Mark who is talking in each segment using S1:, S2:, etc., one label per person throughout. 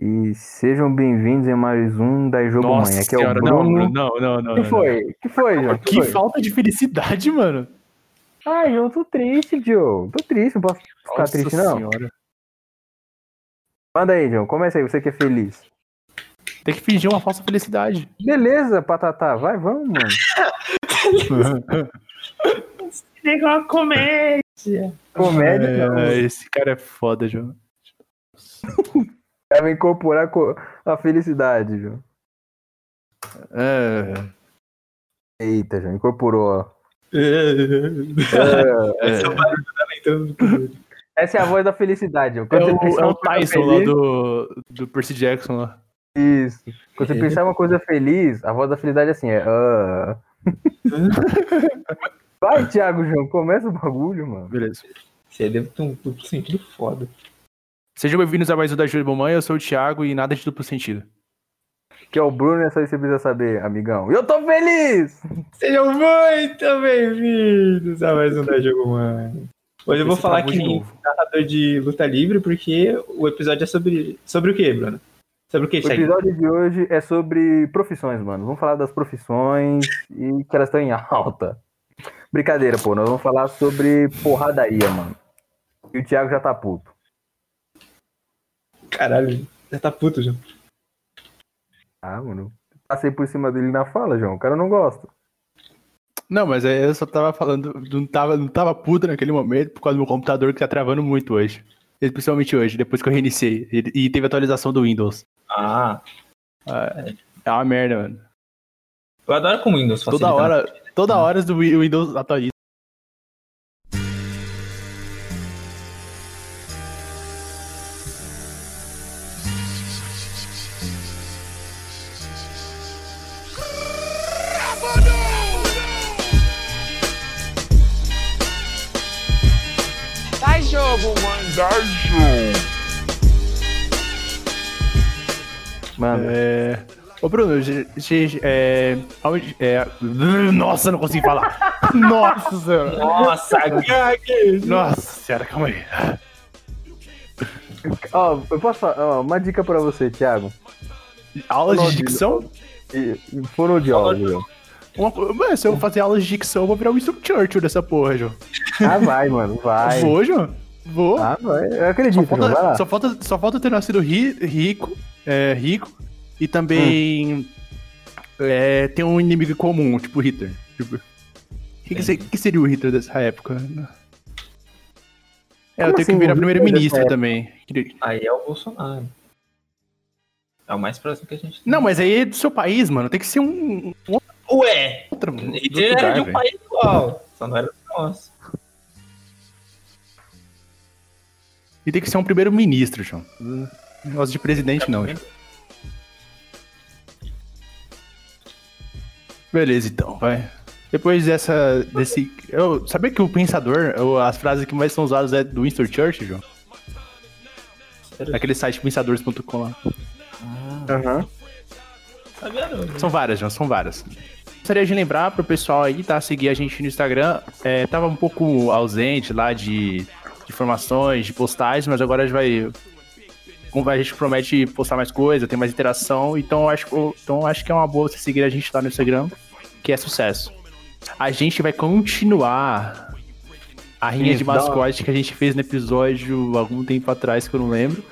S1: E sejam bem-vindos em mais um da Jogo
S2: Nossa
S1: Mãe. Aqui é o Bruno.
S2: não, não, não, não.
S1: que
S2: não.
S1: foi? que foi, João?
S2: Que
S1: foi?
S2: falta de felicidade, mano.
S1: Ai, João, tô triste, Joe. Tô triste, não posso ficar
S2: Nossa
S1: triste, não.
S2: senhora.
S1: Manda aí, João. Começa aí, você que é feliz.
S2: Tem que fingir uma falsa felicidade.
S1: Beleza, Patatá. Vai, vamos, mano.
S3: Liga uma comédia.
S1: Comédia, não.
S2: É, esse cara é foda, João.
S1: Deve incorporar co- a felicidade, João.
S2: É,
S1: Eita, João. Incorporou, ó.
S2: é,
S3: Esse é o barulho dela entrando no pudeiro.
S1: Essa é a voz da felicidade,
S2: é
S1: Quando você
S2: o,
S1: pensar
S2: é o Tyson lá
S1: feliz-
S2: do, do Percy Jackson lá.
S1: Isso. Quando você pensar uma coisa feliz, a voz da felicidade é assim, é. ah. Vai, Thiago, João, começa o bagulho, mano.
S2: Beleza.
S3: Você deve ter um duplo sentido foda.
S2: Sejam bem-vindos a mais um da Júlia Mamãe. Eu sou o Thiago e nada de duplo sentido.
S1: Que é o Bruno, é só isso que você precisa saber, amigão. E eu tô feliz!
S3: Sejam muito bem-vindos a mais um da Jogo Mãe. Hoje eu vou
S2: Esse
S3: falar que
S2: de
S3: nem
S2: novo.
S3: narrador de luta livre, porque o episódio é sobre. Sobre o quê, Bruno? Sobre o que,
S1: O episódio de hoje é sobre profissões, mano. Vamos falar das profissões e que elas estão em alta. Brincadeira, pô. Nós vamos falar sobre porradaria, mano. E o Thiago já tá puto.
S3: Caralho, já tá puto, já.
S1: Ah, mano. Passei por cima dele na fala, João. O cara não gosta.
S2: Não, mas aí eu só tava falando, não tava, não tava puto naquele momento por causa do meu computador que tá travando muito hoje. Especialmente hoje, depois que eu reiniciei. E teve atualização do Windows.
S3: Ah,
S2: Ah, É uma merda, mano.
S3: eu adoro com Windows.
S2: Toda
S3: facilita.
S2: hora, toda hora o Windows atualiza. Ô, Bruno, é... aonde- é... Nossa, não consigo falar. Nossa senhora.
S3: Nossa, Gag!
S2: Nossa senhora, calma aí.
S1: ó, eu posso falar, ó, uma dica pra você, Thiago.
S2: Aulas de dicção?
S1: Fonoaudiólogo, João.
S2: Uma... Mano, se eu fazer aulas de dicção, eu vou virar o Winston Churchill dessa porra, João.
S1: Ah, vai, mano, vai.
S2: Vou, João. Vou.
S1: Ah, vai. Eu
S2: Só
S1: acredito, João. Vai lá.
S2: falta, só, falta, só falta ter nascido ri- rico, é, rico e também é, ter um inimigo comum, tipo Hitler. Tipo, o que, que, que seria o Hitler dessa época? É, eu
S1: Como
S2: tenho
S1: assim,
S2: que virar
S1: Hitler
S2: primeiro-ministro também.
S3: Aí é o Bolsonaro. É o mais próximo que a gente tem.
S2: Não, mas aí é do seu país, mano. Tem que ser um, um
S3: Ué!
S2: outro,
S3: Ele
S2: outro
S3: era
S2: lugar,
S3: de um país igual, só não era do nosso.
S2: E tem que ser um primeiro-ministro, João. Negócio de presidente, não, João. Beleza, então, vai. Depois dessa. desse. Eu, sabia que o pensador, eu- as frases que mais são usadas é do Winston Churchill, João? Naquele site pensadores.com lá.
S1: Aham.
S3: Sabia não.
S2: São várias, João, são várias. Gostaria de lembrar pro pessoal aí, tá? Seguir a gente no Instagram. É, tava um pouco ausente lá de, de informações, de postagens, mas agora a gente vai. A gente promete postar mais coisa, ter mais interação. Então eu acho, então acho que é uma boa você seguir a gente lá no Instagram, que é sucesso. A gente vai continuar a rinha
S1: Isso,
S2: de mascote que a gente fez no episódio algum tempo atrás, que eu não lembro.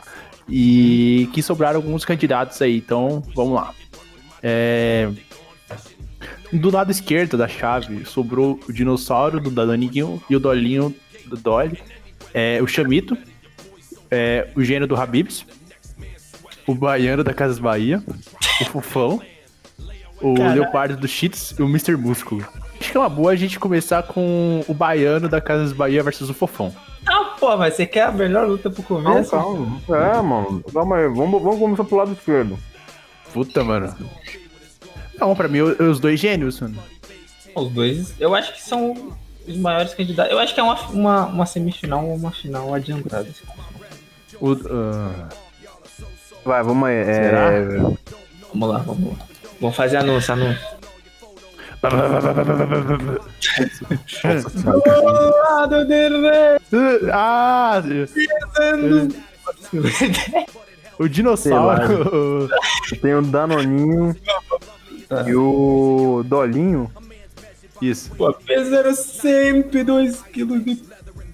S2: E que sobraram alguns candidatos aí, então vamos lá. É, Do lado esquerdo da chave sobrou o dinossauro do Danoninho e o Dolinho do Dolly. É, o Chamito, é, o gênio do Habibs, o Baiano da Casas Bahia, o Fofão, o
S3: Caralho.
S2: Leopardo do Cheats e o Mr. Músculo. Acho que é uma boa a gente começar com o Baiano da Casas Bahia versus o Fofão.
S3: Ah, pô, mas você quer a melhor luta pro
S1: Calma,
S3: começo?
S1: calma. É, mano. Calma aí. Vamos, vamos começar pro lado esquerdo.
S2: Puta, mano. Não, pra mim, os dois gênios, mano.
S3: Os dois, eu acho que são os maiores candidatos. Eu acho que é uma, uma, uma semifinal ou uma final adiantada.
S2: O, ah,
S1: Vai, vamos aí. É...
S2: Será?
S3: Vamos lá, vamos lá. Vamos fazer anúncio, anúncio. Ah, do dedo, velho!
S2: Ah! O dinossauro.
S1: Tem o Danoninho e o Dolinho.
S2: Isso.
S3: Pô, pesaram 102 quilos de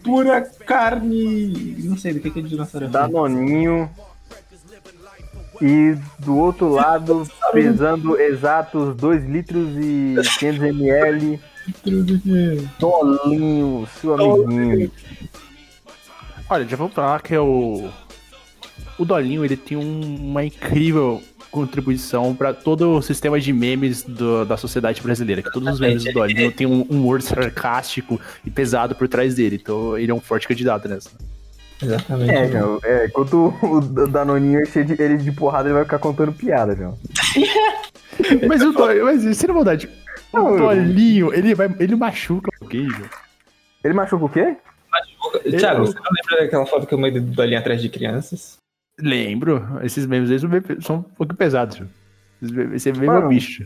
S3: pura carne. Não sei do que que é dinossauro é.
S1: Danoninho. E do outro lado, pesando exatos 2 litros e 500 ml, Dolinho, seu amiguinho.
S2: Olha, já vou falar que é o. O Dolinho ele tem um- uma incrível contribuição para todo o sistema de memes do- da sociedade brasileira. Que todos os memes do Dolinho têm um humor sarcástico e pesado por trás dele. Então ele é um forte candidato nessa.
S3: Exatamente.
S1: É, João, é, enquanto o Danoninho é cheio de, ele de porrada, ele vai ficar contando piada, João.
S2: Mas o Dolinho, mas sem maldade, o Dolinho, ele, vai, ele machuca alguém, João.
S1: Ele machuca o quê?
S3: Thiago,
S2: Eu-
S3: você não lembra daquela foto que eu mandei do Dolinho atrás de crianças?
S2: Lembro, esses memes aí são bem- são um pouco pesados, Esse meme é um bicho.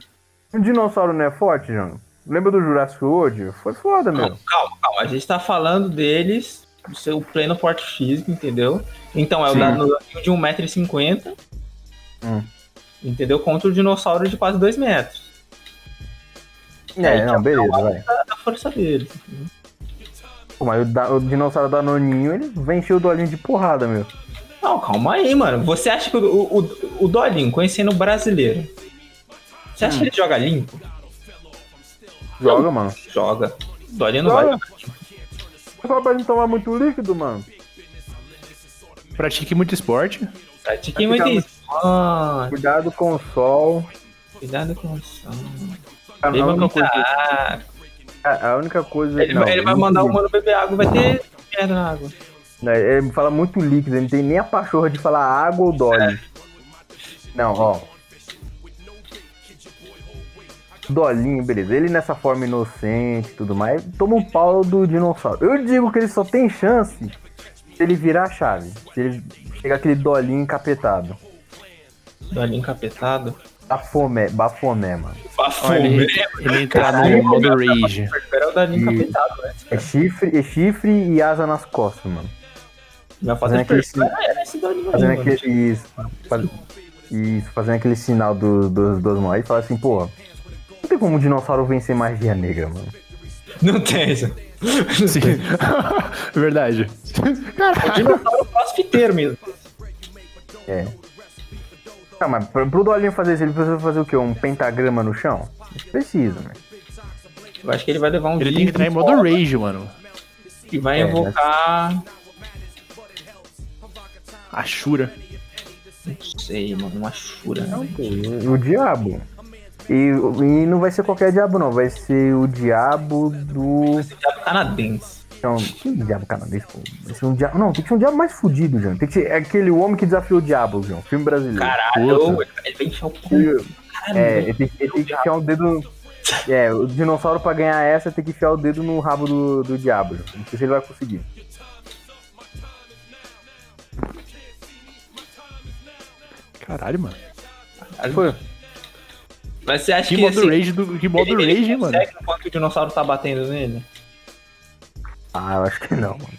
S1: Um dinossauro não é forte, João? Lembra do Jurassic World? Foi foda, meu.
S3: Calma, calma, calma. A gente tá falando deles, do seu pleno porte físico, entendeu? Então é o. Danoninho de 1,50m.
S1: Hum.
S3: Entendeu? Contra o dinossauro de quase 2 metros.
S1: É, não, beleza, vai.
S3: Da, da força deles. entendeu?
S1: Pô, mas o, da- o dinossauro Danoninho, ele venceu o Dolinho de porrada, meu.
S3: Não, calma aí, mano. Você acha que o, o, o Dolinho, conhecendo o brasileiro, você acha que ele joga limpo?
S1: Joga, mano.
S3: Joga. O Dolinho não
S1: Joga.
S3: vai jogar limpo.
S1: Só pra gente tomar muito líquido, mano.
S2: Pratique muito esporte.
S3: Pratique muito. Ah,
S1: Cuidado com o sol.
S3: cuidado com o som.
S1: A, a
S3: Beba
S1: única
S3: muita
S1: coisa,
S3: água.
S1: a, a única coisa.
S3: Ele,
S1: não,
S3: vai- ele vai mandar o mano beber água, vai ter merda na água.
S1: Né, Ele fala muito líquido, ele não tem nem a pachorra de falar água ou Dolly. Não, ó. Dolinho, beleza. Ele nessa forma inocente e tudo mais, toma um pau do dinossauro. Eu digo que ele só tem chance se ele virar a chave. Se ele chegar aquele dolinho encapetado.
S3: Dolinho encapetado.
S1: Bafomé, bafomé, mano.
S2: Olha, ele, ele entrar no modo rage.
S3: Espera o Dolinho encapetado, né?
S1: É chifre, é chifre e asa nas costas, mano. Fazendo aquele
S3: Dolinho aí,
S1: Fazendo
S3: mano.
S1: aquele. Isso, faz- isso, fazendo aquele sinal dos do, dos mãos e fala assim, porra. Não tem como um dinossauro vencer magia negra, mano.
S3: Não tem isso.
S2: Sim. Verdade.
S3: O dinossauro crossfiteiro mesmo.
S1: É. Não, mas pro, pro Dolinho fazer isso, ele precisa fazer o quê? Um pentagrama no chão? Precisa, né?
S3: Eu acho que ele vai levar um
S2: Ele tem que entrar em modo rage, mano.
S3: e vai
S1: É,
S3: invocar.
S2: A Shura.
S3: Não sei, mano, uma chura.
S1: Não, pô, o, o diabo. E, e não vai ser qualquer diabo, não. Vai ser o diabo do.
S3: Diabo canadense.
S1: Não, que diabo canadense, pô? Vai ser um diabo. Não, tem que ser um diabo mais fudido, João. Tem que ser aquele homem que desafiou o diabo, João. Filme brasileiro.
S3: Caralho, ele vai enfiar o pau. Caralho,
S1: É, ele tem, ele tem que enfiar o dedo. É, o dinossauro pra ganhar essa tem que enfiar o dedo no rabo do, do diabo. João. Não sei se ele vai conseguir.
S2: Caralho, mano.
S1: Foi.
S3: Mas você acha
S2: Que
S3: que,
S2: modo
S3: assim,
S2: rage do que modo
S3: ele, ele
S2: rage, mano.
S3: consegue enquanto o dinossauro tá batendo nele?
S1: Ah, eu acho que não, mano.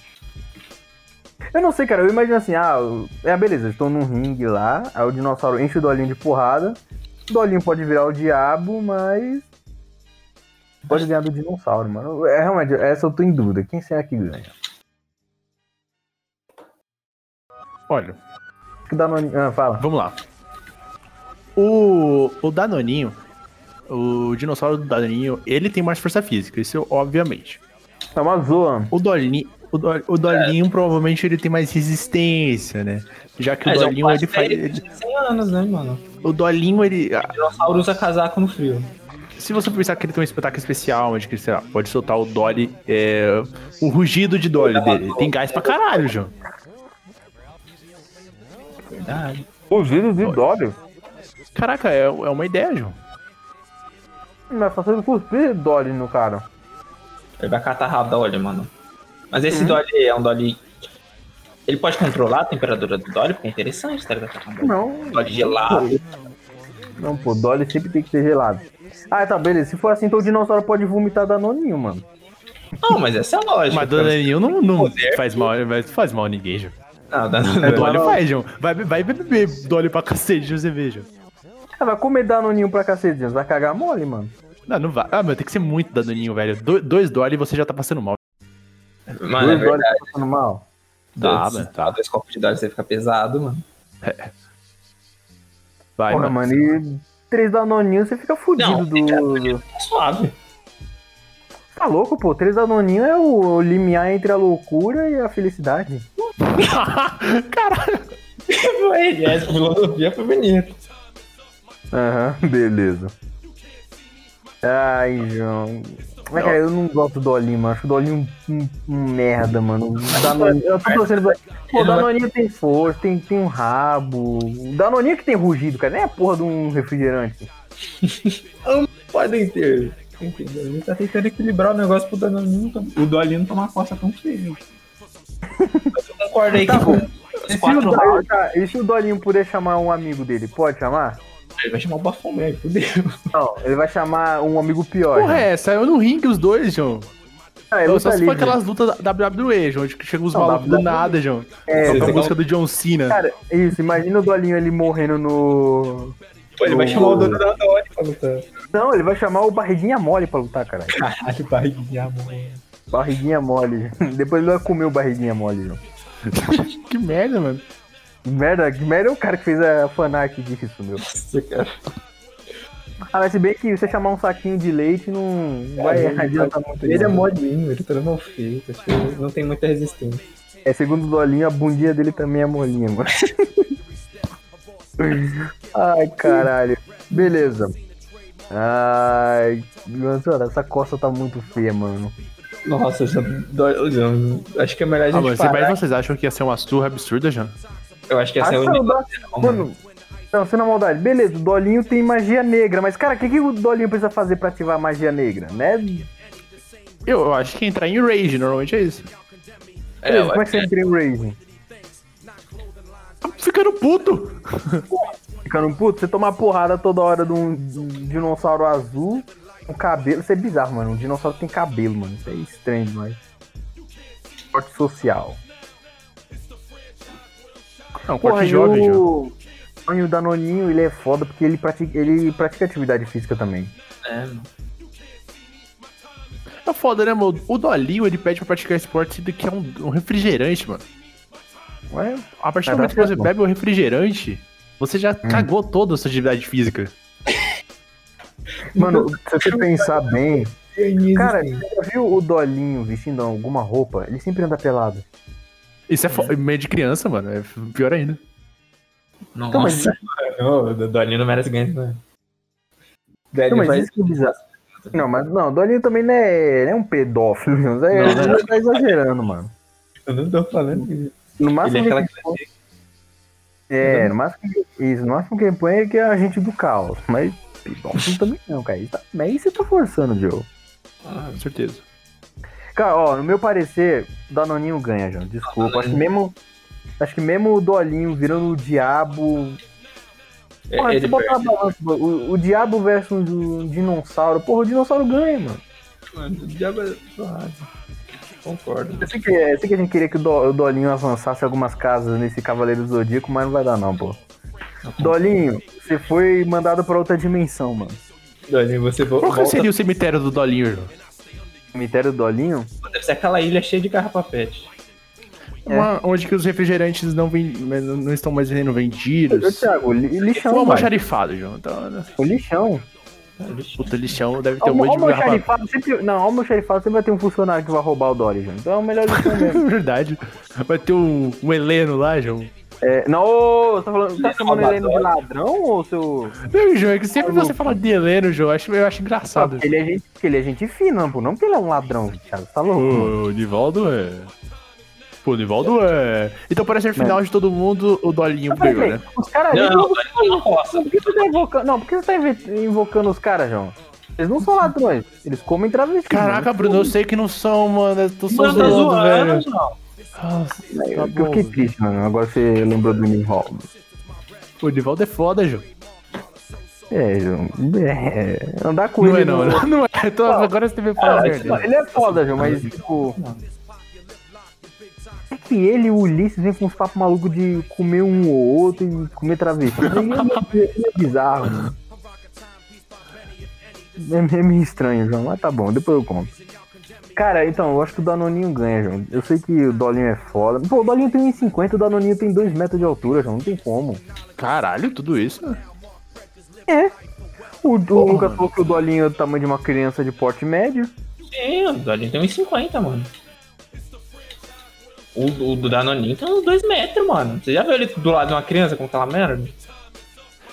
S1: Eu não sei, cara. Eu imagino assim, ah, é beleza, eu estou num ringue lá, aí o dinossauro enche o dolinho de porrada. O dolinho pode virar o diabo, mas. Pode ganhar do dinossauro, mano. É, realmente, essa eu tô em dúvida. Quem será que ganha?
S2: Olha,
S1: que dá no. Ah, fala.
S2: vamos lá. O, o Danoninho, o dinossauro do Danoninho, ele tem mais força física, isso obviamente.
S1: É uma zoa.
S2: O Dolinho, o, Do- o Dolinho provavelmente ele tem mais resistência, né? Já que o
S3: Mas é um
S2: Dolinho ele faz. ele-
S3: de 100 anos, né, mano?
S2: o Dolinho ele.
S3: O dinossauro usa casaco no frio.
S2: Se você pensar que ele tem um espetáculo especial, onde que, sei lá, pode soltar o Dolly, é, o rugido de Dolly dele. Ele tem gás pra caralho, João.
S3: Verdade.
S1: Fugidos de Dolly.
S2: Caraca, é, é uma ideia, João.
S1: É fácil ele cuspir Dolly no cara.
S3: Ele vai catar rabo da Dolly, mano. Mas
S2: Uhum.
S3: esse Dolly é um Dolly. Ele pode controlar a temperatura do Dolly, porque é interessante, tá ligado? Um
S1: Não.
S3: Dolly gelado.
S1: Não, pô, Dolly sempre tem que ser gelado. Ah, tá, beleza. Se for assim, então o dinossauro pode vomitar danoninho, mano.
S3: Não, mas essa é a lógica.
S2: Mas Dolinho não, não
S3: Poder.
S2: faz mal, mas faz mal a ninguém, João.
S3: Não, dá
S2: É,
S3: não.
S2: Dolly faz, João. Vai, vai beber Dolly pra cacete, você vê, João.
S1: Ah, vai comer danoninho pra cacete, João. Vai cagar mole, mano.
S2: Não, não vai. Ah, mas tem que ser muito danoninho, velho. Do- dois Dolly e você já tá passando mal.
S3: Mano, é
S1: Dois dólares
S3: verdade.
S1: tá passando mal.
S2: Tá,
S3: Dois,
S2: mano.
S3: tá, dois copos de dólar você fica pesado, mano.
S2: Vai,
S1: Porra,
S2: mano.
S1: mano, e três danoninhos você fica fudido
S3: Não,
S1: do...
S3: Tá suave.
S1: Tá louco, pô. Três danoninhos é o limiar entre a loucura e a felicidade.
S2: Caralho.
S3: Foi, essa filosofia foi bonita.
S1: Aham, beleza. Ai, João. Mas, cara, eu não gosto do Dolinho, mano. Acho o Dolinho um, um- merda, mano. O Danoninho, eu tô torcendo pra... Pô, o Danoninho tem força, tem, tem um rabo. O Danoninho que tem rugido, cara. Nem a porra de um refrigerante.
S3: Podem ter. Entendeu? Ele tá tentando equilibrar o negócio pro Danoninho, o Dolinho não tomar costa tão feio. Concordo aí
S1: Tá
S3: que
S1: bom. E se, o, tá, e se o Dolinho puder chamar um amigo dele, pode chamar?
S3: ele vai chamar o Bafomé, fudeu.
S1: Não, ele vai chamar um amigo pior.
S2: Porra,
S1: João.
S2: é, saiu no ringue os dois, João.
S1: Ah, é
S2: Só
S1: luta
S2: se for aquelas lutas da WWE, João, de que chega os
S1: Não,
S2: malucos do nada, João.
S1: É,
S2: a música do John Cena.
S1: Cara, isso, imagina o Dolinho ali morrendo no.
S3: Pô, ele vai chamar o dono da Dori pra lutar.
S1: Não, ele vai chamar o Barriguinha Mole pra lutar, caralho.
S3: Caralho, barriguinha, amor.
S1: Barriguinha Mole. Depois ele vai comer o Barriguinha Mole, João.
S2: que merda, mano.
S1: Que merda, que merda é o cara que fez a fanart disso, meu.
S3: Nossa, cara.
S1: Ah, mas se bem que você chamar um saquinho de leite não vai
S3: ele-
S1: adiantar muito.
S3: Ele é
S1: não.
S3: molinho, ele tá mal feito, acho que ele não tem muita resistência.
S1: É, segundo o Dolinho, a bundinha dele também é molinha, mano. Ai, caralho. Beleza. Ai, mano, essa costa tá muito feia, mano.
S3: Nossa, já dói. já- Acho que é melhor a
S2: Ah,
S3: gente
S2: mas,
S3: parar.
S2: mas vocês acham que ia ser uma surra absurda, João?
S3: Eu acho que é a
S1: Acho
S3: única.
S1: que não dá- Mano, não, sem na maldade. Beleza, o Dolinho tem magia negra, mas, cara, o que, que o Dolinho precisa fazer pra ativar a magia negra? Né?
S2: Eu, eu acho que entrar em rage, normalmente é isso.
S3: É,
S1: Beleza, como é que você entra em Rage?
S2: Ficando puto.
S1: Ficando puto, você toma porrada toda hora de um, de um dinossauro azul com cabelo. Isso é bizarro, mano. Um dinossauro tem cabelo, mano. Isso é estranho demais. Esporte social.
S2: Não,
S1: Porra,
S2: corte
S1: e
S2: jovem,
S1: o... e o Danoninho, ele é foda porque ele pratica, ele pratica atividade física também.
S3: É, mano.
S2: É foda, né, mano? O Dolinho, ele pede pra praticar esporte sendo que é um, um refrigerante, mano.
S1: Ué,
S2: A partir do momento que você bebe o refrigerante, você já cagou toda a sua atividade física.
S1: Mano, se você pensar bem, cara, você já viu o Dolinho vestindo alguma roupa? Ele sempre anda pelado.
S2: Isso é fo- meio de criança, mano. É pior ainda.
S1: Então, mas-
S3: Nossa, o Dolinho não merece ganhar, né? Velho,
S1: Não, mas
S3: faz-
S1: isso que é bizarro. Não, mas não, o Dolinho também não é, não é um pedófilo, não, é,
S2: Não, não.
S1: ele tá exagerando, mano.
S3: Eu não tô falando isso.
S1: No
S3: Ele
S1: máximo
S3: é aquela
S1: que ele É, no máximo que, isso, no máximo que ele põe é que é agente do caos. Mas pedófilo também não, cara. Isso tá, mas aí você tá forçando, Joe.
S3: Ah,
S2: Com certeza.
S1: Cara, ó, no meu parecer, o Danoninho ganha, João. Desculpa. Acho que mesmo. Acho que mesmo o Dolinho virando o diabo. Porra,
S3: ele
S1: se botar na balança, o, o diabo versus um dinossauro. Porra, o dinossauro ganha, mano.
S3: Mano, o diabo é. Concordo.
S1: Eu sei que, eu sei que a gente queria que o, Do- o Dolinho avançasse algumas casas nesse Cavaleiro do Zodíaco, mas não vai dar não, pô. Dolinho, você foi mandado pra outra dimensão, mano.
S3: Dolinho, você vo-
S2: Qual que
S3: volta.
S2: seria o cemitério do Dolinho, João?
S1: Cemitério do Dolinho?
S3: Deve ser aquela ilha cheia de carrapapete.
S1: É.
S2: Uma- onde que os refrigerantes não, vem, não estão mais sendo vendidos.
S1: Thiago, li-
S2: Foi
S1: lixão,
S2: um
S1: mano.
S2: almoxarifado, João. Então, né?
S1: O lixão.
S2: puta, lixão deve ter um monte de
S1: o
S2: garrafa.
S1: sempre. Não, o meu xerifado sempre vai ter um funcionário que vai roubar o Dory, João. Então é o melhor lixão mesmo.
S2: Verdade. Vai ter um, um Heleno lá, João.
S1: É, não, ô, você tá, falando, tá chamando
S3: rouba
S1: ele de ladrão ou seu.
S2: Não, João, é que sempre você fala de Heleno, João. Eu acho, eu acho
S1: Não,
S2: engraçado.
S1: porque ele é gente, porque ele é gente fina, pô. Não porque ele é um ladrão, Thiago. Tá louco?
S2: O Nivaldo é. Pô, o Nivaldo é. Então, para ser final de todo mundo, o Dolinho ganhou, né?
S1: Os caras.
S3: Não, não, Dolinho tá roça.
S1: Por que você tá invocando. Não, por que você tá invocando os caras, João? Eles não são ladrões, eles comem travesti.
S2: Caraca,
S1: mano.
S2: Bruno, eu sei que não são, mano. Eu tô só
S3: tá
S2: zoando, velho.
S3: João.
S2: Nossa,
S1: Eu,
S2: tá
S1: eu
S2: bom.
S1: fiquei triste, mano. Agora você lembrou do Nimhall.
S2: O Nivaldo é foda, João.
S1: É, João. É, andar com
S2: Não é,
S1: ele.
S2: não.
S1: no-
S2: Não é. Então, agora você falar
S1: Não,
S2: merda.
S1: ele é foda, João, mas tipo. É que ele e o Ulisses vêm com uns papos malucos de comer um ou outro e comer travesti? Aí é, é bizarro, mano. É, é meio estranho, João, mas tá bom, depois eu conto. Cara, então, eu acho que o Danoninho ganha, João. Eu sei que o Dolinho é foda. Pô, o Dolinho tem 1,50, o Danoninho tem 2 metros de altura, João. Não tem como.
S2: Caralho, tudo isso?
S1: É. O, o Lucas falou que o Dolinho é do tamanho de uma criança de porte médio.
S3: Sim, o Dolinho tem 1,50, mano. O, o do Danoninho tem uns 2 metros, mano. Você já viu ele do lado de uma criança com aquela merda?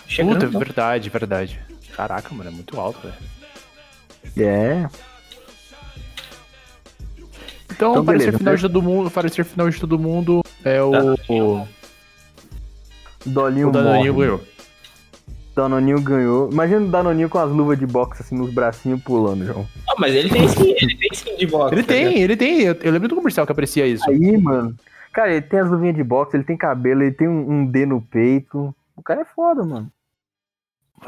S3: Chega
S2: Puta,
S3: não.
S2: verdade, verdade. Caraca, mano, é muito alto, velho.
S1: É.
S2: Então,
S1: Então,
S2: parecer
S1: beleza,
S2: final
S1: né?
S2: de todo mundo, parecer final de todo mundo é o, o,
S1: Dolinho
S2: o Danoninho
S1: morre.
S2: ganhou.
S1: Danoninho ganhou. Imagina o Danoninho com as luvas de boxe assim nos bracinhos pulando, João.
S3: Ah, mas ele tem skin, ele tem skin de boxe.
S2: Ele
S3: tá
S2: tem, ele tem. Eu, eu lembro do comercial que aprecia isso.
S1: Aí, mano. Cara, ele tem as luvinhas de boxe, ele tem cabelo, ele tem um, um D no peito. O cara é foda, mano.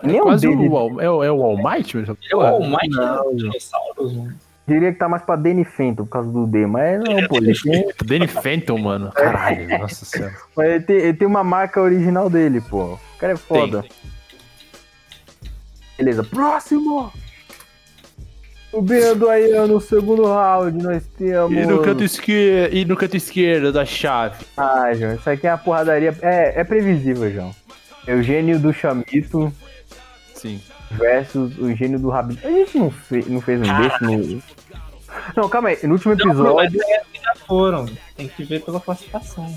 S2: É
S1: Nem um
S2: quase o, All- é, o- é o All Might,
S3: é o All Might
S1: Não,
S3: dos dinossauros, mano.
S1: Diria que tá mais pra Danny Fenton por causa do D, mas não, pô. Ele tem,
S2: Danny Phantom, mano. Caralho, nossa senhora.
S1: mas ele tem, ele tem uma marca original dele, pô. O cara é foda. Beleza, próximo! Subindo aí no segundo round, nós temos.
S2: E no canto esquerdo, e no canto esquerdo da chave.
S1: Ah, João, isso aqui é uma porradaria. É, é previsível, João. Eugênio do Chamito
S2: Sim.
S1: Versus o gênio do Rabin. A gente não, fe- não fez um desse no. Não, calma aí. No último episódio.
S3: é que já foram. Tem que ver pela classificação.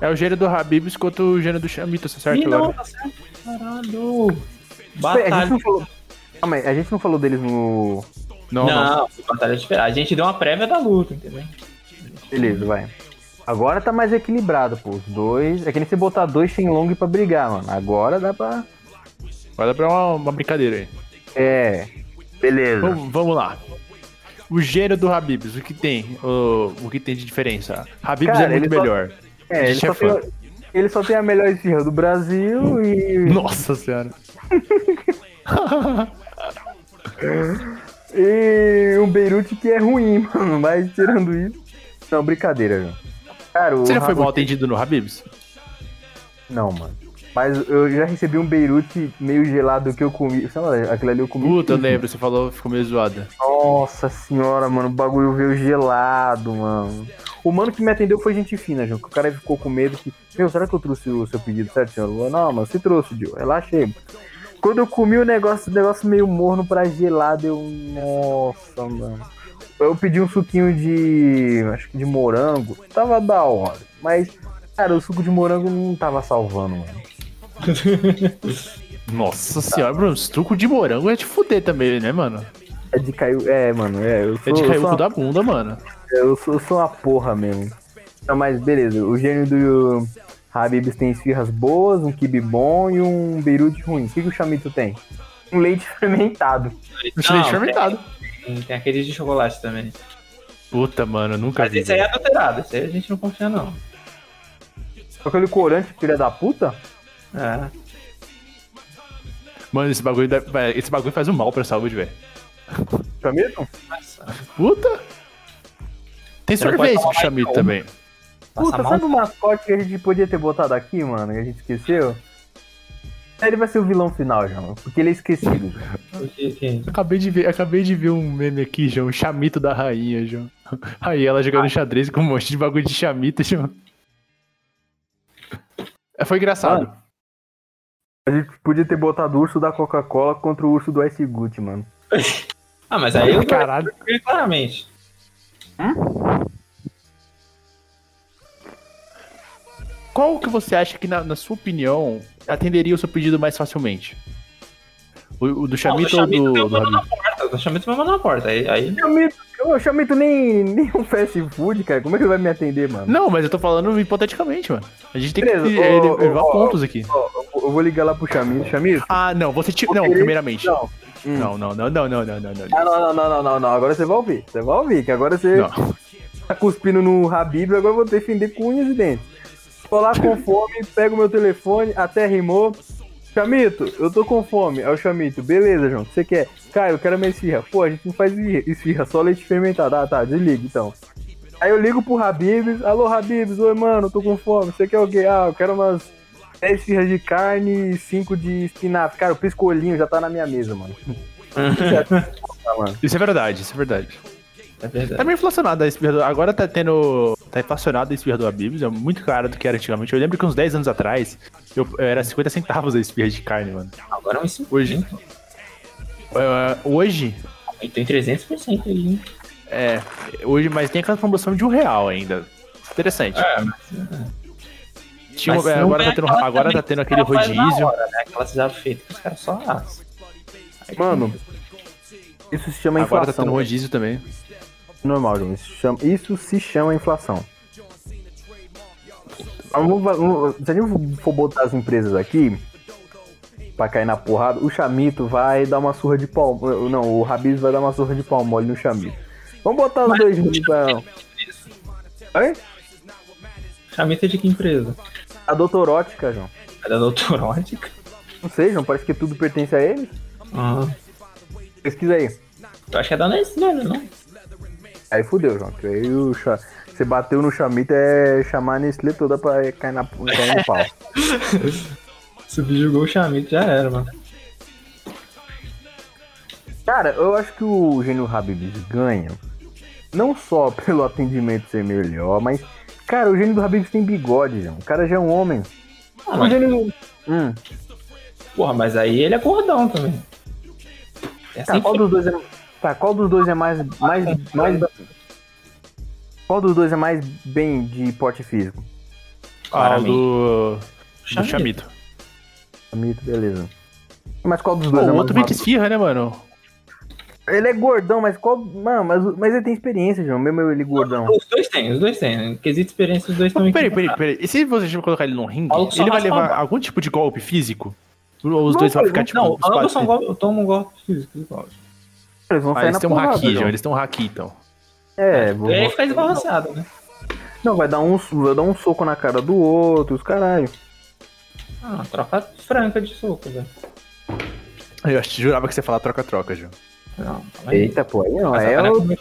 S2: É o gênio do Habibs contra o gênio do Chamito, tá certo
S3: Ih, não, tá certo. Caralho.
S1: A gente
S3: Batalha.
S1: não falou. Calma aí, a gente não falou deles no.
S2: Não, não.
S3: Não, foi batalha diferente. A gente deu uma prévia da luta, entendeu?
S1: Beleza, vai. Agora tá mais equilibrado, pô. Os dois. É que nem você botar dois Shenlong pra brigar, mano. Agora dá pra.
S2: Vai dar pra uma, uma brincadeira aí.
S1: É. Beleza.
S2: Vamos, vamos lá. O gênio do Habibs, o que tem? O, o que tem de diferença? Habibs
S1: Cara,
S2: é muito
S1: só-
S2: melhor.
S1: É, ele só,
S2: é
S1: tem, ele só tem a melhor esfirra do Brasil e.
S2: Nossa senhora.
S1: E um Beirute que é ruim, mano. Mas tirando isso. Não, brincadeira. Cara, o
S2: Você já foi mal atendido no Habibs?
S1: Não, mano. Mas eu já recebi um Beirute meio gelado que eu comi. Sei lá, aquilo ali eu comi.
S2: Puta, eu lembro, você falou, ficou meio zoada.
S1: Nossa senhora, mano. O bagulho veio gelado, mano. O mano que me atendeu foi gente fina, João. Que o cara ficou com medo que. Meu, será que eu trouxe o seu pedido certo, senhor? Não, mano, você trouxe, Dio. Relaxei. Quando eu comi o negócio, o negócio meio morno pra gelado, eu. Nossa, mano. Eu pedi um suquinho de. Acho que de morango. Tava da hora. Mas, cara, o suco de morango não tava salvando, mano.
S2: Nossa senhora, Bruno, truco de morango é de fuder também, né, mano?
S1: É de caiu. É, mano, é. Eu sou,
S2: É de
S1: eu
S2: cair o
S1: sou
S2: cu
S1: uma
S2: da bunda, mano.
S1: Eu sou, eu sou uma porra mesmo. Não, mas beleza, o gênio do Habibs tem esfirras boas, um kibe bom e um beirute ruim. O que, que o chamito tem? Um leite fermentado.
S2: Deixa leite fermentado.
S3: Tem, tem aqueles de chocolate também.
S2: Puta, mano, nunca
S3: Mas
S2: vi.
S3: esse aí é adulterado, esse aí a gente não confia, não.
S1: Aquele corante, filha da puta?
S3: É.
S2: Mano, esse bagulho, dá- esse bagulho faz um mal pra saúde, velho.
S1: Chamito?
S3: Nossa,
S2: Puta! Tem sorvete com chamito também.
S1: Puta, sabe o mascote que a gente podia ter botado aqui, mano, que a gente esqueceu? Ele vai ser o vilão final, João, porque ele é esquecido.
S3: Que- que-
S2: Acabei de ver, acabei de ver um meme aqui, João, chamito da rainha, João. Aí ela jogando xadrez com um monte de bagulho de chamito, João. É, Foi engraçado.
S1: A gente podia ter botado o urso da Coca-Cola contra o urso do Ice Gut, mano.
S3: Ah, mas aí eu
S2: Caralho.
S3: claramente.
S2: Qual que você acha que, na, na sua opinião, atenderia o seu pedido mais facilmente? O, o do chamito ou
S3: do Chamito
S2: do, do.
S3: O Chamito me manda na porta. Aí, aí
S1: Chamito, o Chamito nem, nem um fast food, cara. Como é que ele vai me atender, mano?
S2: Não, mas eu tô falando hipoteticamente, mano. A gente tem que
S1: Beleza,
S2: é,
S1: ô,
S2: levar pontos aqui.
S1: Eu vou- eu ligar lá pro Chamito. Chamito?
S2: Ah, não, você.
S1: Vou
S2: Não, primeiramente.
S1: Não. Hum.
S2: Não, não, não, não, não, não, não, não.
S1: Ah, não, não, não, não, não, não. Agora você vai ouvir. Você vai ouvir, que agora você
S2: Não.
S1: tá cuspindo no Habib, agora eu vou defender com unhas e dentes. Tô lá com fome, pego meu telefone, até rimou. Chamito, eu tô com fome. É o Chamito, beleza, João. O que você quer? Cara, eu quero minha esfirra. Pô, a gente não faz esfirra, só leite fermentado. Ah, tá, desliga então. Aí eu ligo pro Habibs, alô Habibs, oi mano, tô com fome, você quer o quê? Ah, eu quero umas 10 firras de carne e 5 de espinafre. Cara, o piscolinho já tá na minha mesa, mano. Mano.
S2: Isso é verdade, isso é verdade.
S3: É verdade.
S2: Tá meio inflacionado a esfirra do... Agora tá tendo. Tá inflacionado a esfirra do Habib's, é muito caro do que era antigamente. Eu lembro que uns 10 anos atrás eu, era 50 centavos a esfirra de carne, mano.
S3: Agora é um 5.
S2: Hoje. É, hoje.
S3: Aí tem 300% aí, hein?
S2: É. Hoje, mas tem aquela promoção de um real ainda. Interessante.
S3: É, mas.
S2: Tinha,
S3: mas
S2: é, agora
S3: é
S2: tá tendo, agora tá tendo
S3: que
S2: aquele rodízio.
S3: Hora, né? Aquela já feita que os caras só assam. Aí,
S1: Mano, isso se chama
S2: Agora tá
S1: inflação.
S2: tendo rodízio também.
S1: Normal, João. Isso, chama- isso se chama inflação. Se a gente for botar as empresas aqui pra cair na porrada, o Chamito vai dar uma surra de pau. Não, o Habibs vai dar uma surra de pau mole no Chamito. Vamos botar os
S3: Mas-
S1: dois juntos pra. Oi?
S3: Chamita de que empresa?
S1: A Doutorótica, João.
S3: É da Doutorótica?
S1: Não sei, João. Parece que tudo pertence a eles.
S3: Ah.
S1: Pesquisa aí.
S3: Eu acho que é da Nestlé, né, não?
S1: Aí fudeu, João. Que aí o cha... Você bateu no Chamito é chamar a Nestlé toda pra cair, na... cair no pau.
S3: Subjugou o Chamita, já era, mano.
S1: Cara, eu acho que o Gênio Habibs ganha. Não só pelo atendimento ser melhor, mas. Cara, o gênio do Habibs tem bigode, João. O cara já é um homem.
S3: Ah,
S1: O
S3: mas,
S1: gênio. Hum.
S3: porra, mas aí ele é gordão também. É
S1: Tá,
S3: assim
S1: qual
S3: que-
S1: dos dois é. Tá, qual dos dois é mais. mais, mais... Qual dos dois é mais bem de porte físico?
S2: Ah, o do. Do
S3: Chamito.
S2: Chamito.
S1: Beleza. Mas qual dos
S2: Pô,
S1: dois é
S2: o
S1: mais.
S2: outro de esfirra, né, mano?
S1: Ele é gordão, mas qual. Mano, mas, mas ele tem experiência, João. Mesmo ele gordão.
S3: Os dois têm, os dois têm. Em quesito experiência, os dois estão
S2: Peraí, peraí, peraí. E se você colocar ele num ringue, ele vai
S3: a
S2: levar algum tipo de golpe físico? Ou os
S1: Não,
S2: dois vão
S1: pô,
S2: ficar, tipo,
S3: Não,
S2: os
S3: ambos são golpe, eu tomo um golpe físico. igual.
S1: Eles vão
S2: Ah,
S1: sair
S2: eles
S1: na
S2: têm um haki, João.
S1: João.
S2: Eles têm um haki, então.
S1: É, vou,
S3: E aí fica esbalanceado, né?
S1: Não, vai dar um, vai dar um soco na cara do outro, os caralho.
S3: Ah, troca franca de soco, velho.
S2: Eu acho- jurava que você ia falar troca-troca, João.
S3: Não, aí.
S1: Eita, pô, aí não. Aí é, outro,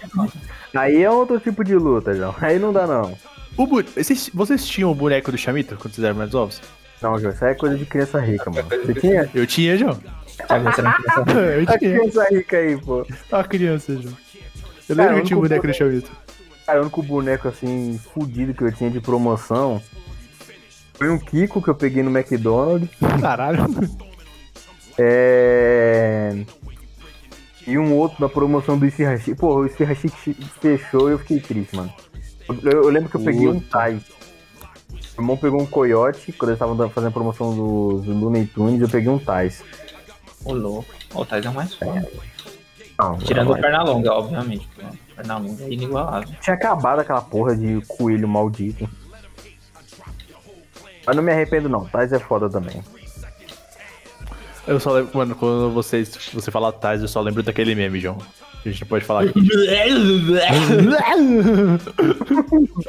S1: aí é outro tipo de luta, João. Aí não dá, não.
S2: O bu... vocês, vocês tinham o boneco do Chamito quando vocês eram mais novos?
S1: Não, João, isso aí é coisa de criança rica, mano. Você tinha?
S2: Eu tinha, João.
S3: Tá? Você não pensa-
S2: Eu
S1: A
S2: tinha.
S1: criança rica aí, pô.
S2: A criança, João. Eu lembro que tinha o boneco do Chamito.
S1: Cara, o único boneco, assim, fudido que eu tinha de promoção foi um Kiko que eu peguei no McDonald's.
S2: Caralho.
S1: É... E um outro na promoção do Isirashi. Pô, o Isirashi fechou e eu fiquei triste, mano. Eu, eu lembro que eu peguei um. Tais. Meu irmão pegou um Coyote, quando eles estavam fazendo a promoção do, do Looney Tunes, eu peguei um Tais.
S3: Ô, louco. Ó, O Tais é o mais foda.
S1: Não,
S3: Tirando o Pernalonga, obviamente. porque O Pernalonga é inigualável.
S1: Tinha acabado aquela porra de coelho maldito. Mas não me arrependo não, Tais é foda também.
S2: Eu só lembro, mano, quando vocês, você fala Tais, eu só lembro daquele meme, João. A gente não pode falar aqui.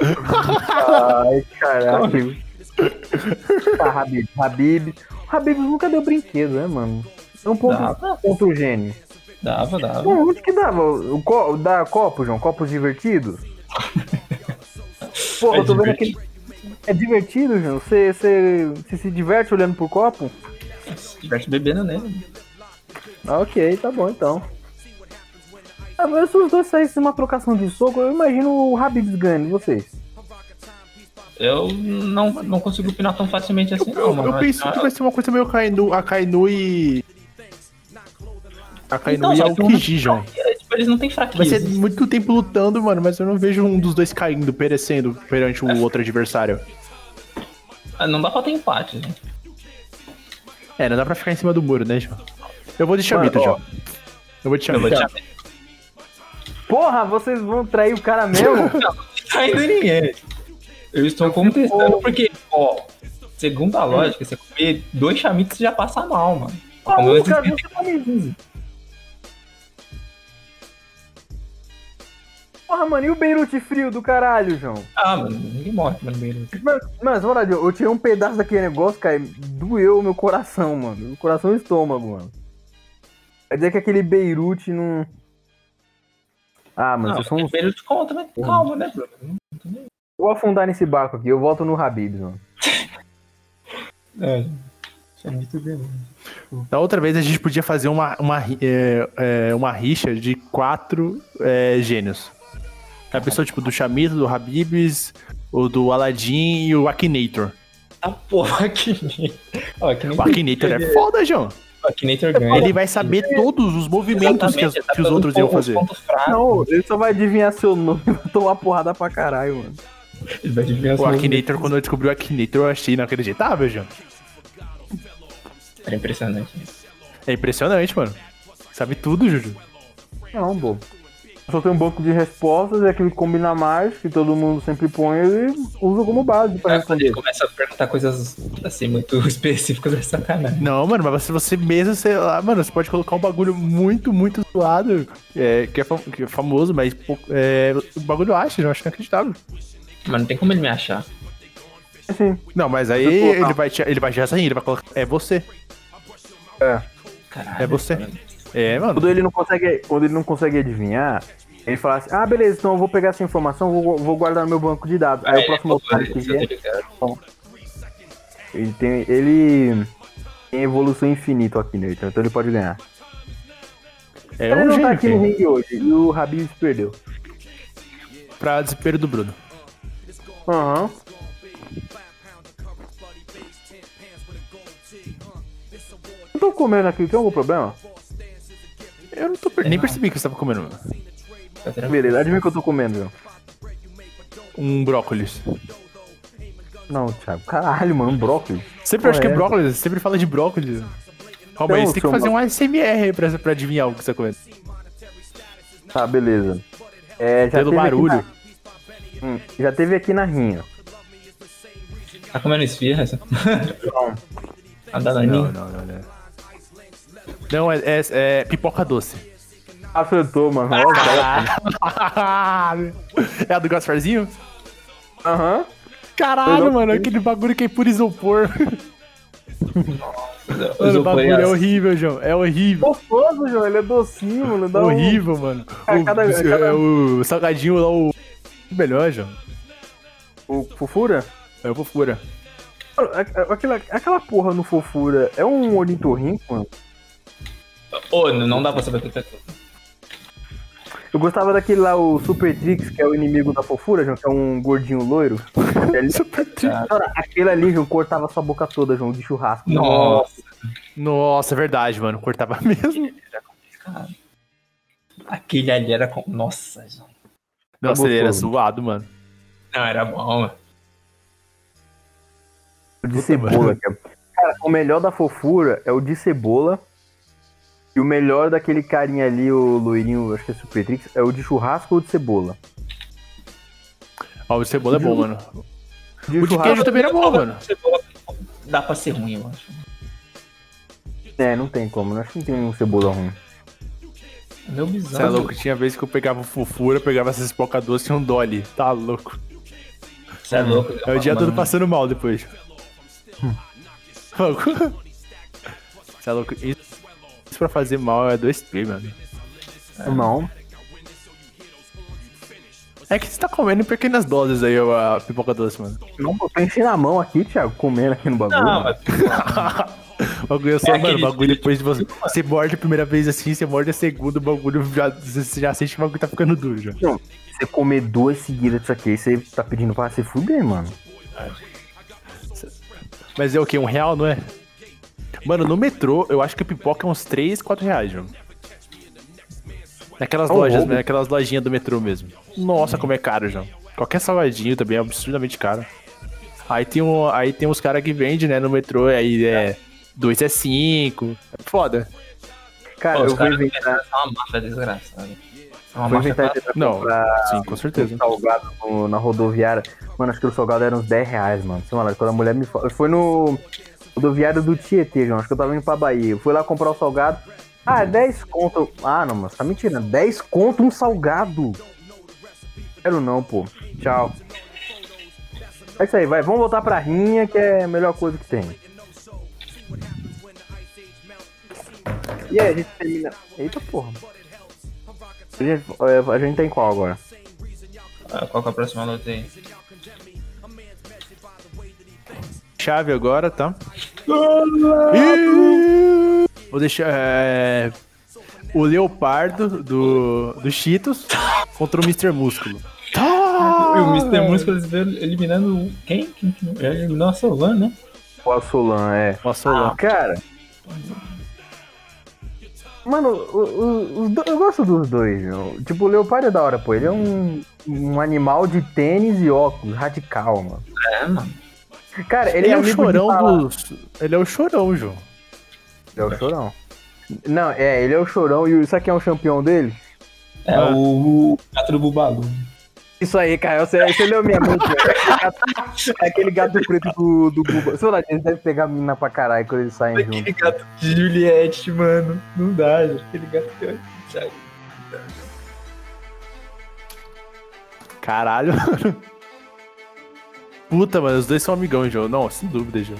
S1: Ai, caralho. ah, Habib, Habib. O Habib nunca deu brinquedo, né, mano? É um ponto
S3: Dava.
S1: contra o gênio.
S3: Dava, dava.
S1: Não, onde que dava? O co dá copo, João? Copos divertidos? Pô,
S3: É
S1: eu tô vendo
S3: divertido.
S1: aquele. É divertido, João? Você, você, você se diverte olhando pro copo?
S3: Se tivesse bebendo nele.
S1: Ah, ok, tá bom então. Ah, mas se os dois saíssem uma trocação de soco, eu imagino o Habibs ganhando, vocês.
S3: Eu não, não consigo opinar tão facilmente assim, não,
S2: Eu,
S3: mano.
S2: eu penso que vai ser uma coisa meio Kainu, a Kainu e. A Kainu
S3: Então,
S2: e
S3: só
S2: a
S3: que um-
S2: Ukiji, João.
S3: É, tipo, eles não têm
S2: Vai
S3: fraqueza.
S2: ser muito tempo lutando, mano, mas eu não vejo um dos dois caindo, perecendo perante o outro adversário.
S3: Ah, Não dá pra ter empate, né?
S2: É, não dá pra ficar em cima do muro, né, João? Eu vou de Chamito,
S1: Mano, ó.
S2: João. Eu vou de
S3: te
S1: Porra, vocês vão trair o cara mesmo?
S3: traindo ninguém. Eu estou contestando porque, ó, segundo a lógica, você comer dois chamitos você já passa mal, mano. Como
S1: o cara Porra, mano, e o Beirute frio do caralho, João?
S3: Ah, mano, ninguém morre.
S1: Mano, mano, na verdade, eu tirei um pedaço daquele negócio, cara, e doeu o meu coração, mano. O coração e o estômago, mano. Quer dizer que aquele Beirute não. Ah, mano,
S3: Não,
S1: vocês são uns...
S3: de conta, mas calma, né, Bruno?
S1: Vou afundar nesse barco aqui, eu volto no Habibs, mano.
S3: É, isso é muito bem.
S2: Da outra vez a gente podia fazer uma, uma, é, é, uma rixa de quatro é, gênios. A pessoa, tipo, do Chamito, do Habibs, o do Aladdin e o Akinator.
S3: Ah, porra, Akinator. Ó,
S2: O Akinator é foda, João.
S3: O Akinator ganha.
S2: Ele vai saber todos os movimentos que, as-
S3: tá
S2: que os outros iam
S3: pontos-
S2: fazer.
S1: Não, ele só vai adivinhar seu nome e vai tomar porrada pra caralho, mano.
S3: Ele vai adivinhar
S2: O
S3: seu nome.
S2: Akinator, quando eu descobri o Akinator, eu achei inacreditável, João.
S3: Era impressionante.
S2: É impressionante, mano. Sabe tudo, Juju.
S1: Não, bobo. Só tem um banco de respostas, é aquele que combina mais, que todo mundo sempre põe e usa como base pra
S3: Aí quando ele
S1: responder.
S3: começa a perguntar coisas assim muito específicas, é sacanagem.
S2: Não, mano, mas se você mesmo, sei lá, mano, você pode colocar um bagulho muito, muito zoado, é, que, é que é famoso, mas é, o bagulho acha, eu acho inacreditável.
S3: Mas não tem como ele me achar.
S1: Assim,
S2: Não, mas aí ele vai, te, ele vai te assim, ele vai colocar, é você.
S1: é.
S3: Caralho.
S2: É você. É, mano.
S1: Quando ele não consegue, quando ele não consegue adivinhar, ele fala assim, ah, beleza, então eu vou pegar essa informação, vou, vou guardar no meu banco de dados. Aí
S3: É,
S1: o próximo
S3: é,
S1: otário que vier, ele tem, ele tem evolução infinita aqui, né? Então ele pode ganhar.
S2: É
S1: ele
S2: um
S1: não tá
S2: gênio,
S1: aqui no ringue hoje, e o Habib perdeu.
S2: Pra desespero do Bruno.
S1: Aham. Eu tô comendo aqui, tem algum problema?
S2: Eu não tô per- nem percebi que você tava comendo, mano.
S3: Tá.
S1: Beleza, adivinha o que eu tô comendo, viu?
S2: Um brócolis.
S1: Não, Thiago, caralho, mano, brócolis.
S2: Sempre acho que é brócolis, você sempre fala de brócolis. Calma aí,
S1: Então,
S2: você tem que fazer um ASMR pra, pra adivinhar o que você tá comendo.
S1: Tá, beleza. É, já
S2: Pelo
S1: teve aqui
S2: barulho.
S1: na- Hum, já teve aqui na rinha.
S3: Tá comendo esfirra? essa?
S1: Não.
S3: A dananinha?
S2: não, não, não. Não, é, é- é pipoca doce.
S1: Acertou, mano.
S2: Caralho. é a do Gasparzinho?
S1: Aham.
S2: Caralho,
S1: não
S2: mano,
S1: sei.
S2: aquele bagulho que é por isopor. Mano, o
S3: Isopor
S2: bagulho
S3: é
S2: é
S3: assim.
S2: horrível, João. É horrível.
S1: Gostoso, João. Ele é docinho, mano. Dá um-
S2: horrível, mano.
S1: Cara,
S2: o,
S1: cada-
S2: é
S1: cada-
S2: o salgadinho lá, o melhor, João.
S1: O fofura?
S2: É o fofura.
S1: Aquela, aquela porra no fofura é um ornitorrinco, mano?
S3: Ô, não não dá pra saber o que tá tudo.
S1: Eu gostava daquele lá, o Super Trix, que é o inimigo da fofura, João, que é um gordinho loiro. Ele- Cara, aquele ali, João, cortava sua boca toda, João, de churrasco.
S3: Nossa,
S2: Nossa, é verdade, mano. Cortava mesmo.
S3: cara. Aquele ali era com. Nossa, gente.
S2: Nossa, ele era zoado, mano.
S3: Não, era bom, mano.
S1: De cebola, cara. Cara, o melhor da fofura é o de cebola. E o melhor daquele carinha ali, o loirinho, acho que é Super Trix, é o de churrasco ou de cebola.
S2: Ó, o de cebola é bom, mano.
S1: De
S2: O de
S1: churrasco,
S2: queijo também era bom, mano.
S3: Cebola Dá pra ser ruim, eu acho.
S1: É, não tem como, não acho que não tem um cebola ruim.
S3: Meu
S2: Você é
S3: bizarro.
S2: louco, tinha vez que eu pegava fofura, pegava essas pipoca doce e um dolly. Tá louco.
S3: Você é louco.
S2: É o dia
S3: mano.
S2: todo passando mal depois. Louco. Você é louco. Isso isso pra fazer mal é 2P, mano.
S1: Não.
S2: É que você tá comendo em pequenas doses aí a pipoca doce, mano.
S1: Não, eu enchi na mão aqui, Thiago, comendo aqui no bagulho.
S3: Não, mas
S2: O bagulho é só,
S3: É
S2: mano, o bagulho depois de você. Você morde a primeira vez assim, você morde a segunda, o bagulho já, você já sente que o bagulho tá ficando duro já.
S1: Não, você comer duas seguidas disso aqui, você tá pedindo pra se fuder, mano.
S2: Mas é o quê? Um real, não é? Mano, no metrô, eu acho que a pipoca é uns 3, 4 reais, João. Naquelas
S1: um
S2: lojas, né? Aquelas lojinhas do metrô mesmo. Nossa, como é caro, João. Qualquer salgadinho também é absurdamente caro. Aí tem, um, aí tem uns caras que vendem, né, no metrô, aí é. 2 é 5. É foda.
S1: Cara,
S3: Pô,
S1: eu vou inventar,
S3: É uma máfia desgraçada. É uma
S1: vou
S3: máfia
S1: inventar
S3: pra-
S2: Não, sim, com certeza.
S1: um salgado no- na rodoviária. Mano, acho que o salgado era uns 10 reais, mano. Sei lá, quando a mulher me falou. Foi no rodoviário do Tietê, João. Acho que eu tava indo pra Bahia. Eu fui lá comprar o salgado. Ah, 10 conto. Ah, não, mas tá mentindo. 10 conto um salgado. Quero não, pô. Tchau. É isso aí, vai. Vamos voltar pra rinha, que é a melhor coisa que tem. E aí, a gente termina. Eita porra. A gente, é, a gente tem qual agora?
S3: Ah, qual que é a próxima luta aí?
S2: Chave agora, tá? Ih! Vou deixar. é, o Leopardo do, do Cheetos contra o Mr. Músculo.
S3: E o Mr. Músculo eliminando quem? Quem Ele eliminou a Solan, né?
S1: O Assolan, é.
S2: Nossa, lá.
S1: Cara. Mano, o- o- do- eu gosto dos dois, meu. Tipo, o Leopardo é da hora, pô. Ele é um, um animal de tênis e óculos, radical, mano.
S3: É, mano.
S1: Cara, ele,
S2: Ele, é o
S1: amigo de
S2: chorão dos. Ele é o chorão, João.
S1: Ele é o chorão. Não, é, ele é o chorão e o- sabe quem é o campeão dele?
S3: É
S2: Ah.
S3: o, o gato do Bubalu.
S1: Isso aí, Caio, você, você leu minha mente, velho. É aquele gato preto do, do Buba. Sei lá, eles devem pegar a menina pra caralho quando eles saem
S3: Aquele
S1: juntos.
S3: gato de Juliette, mano. Não dá, gente. Aquele gato que eu Thiago.
S2: Caralho. Puta, mano, os dois são amigão, João. Não, sem dúvida, João.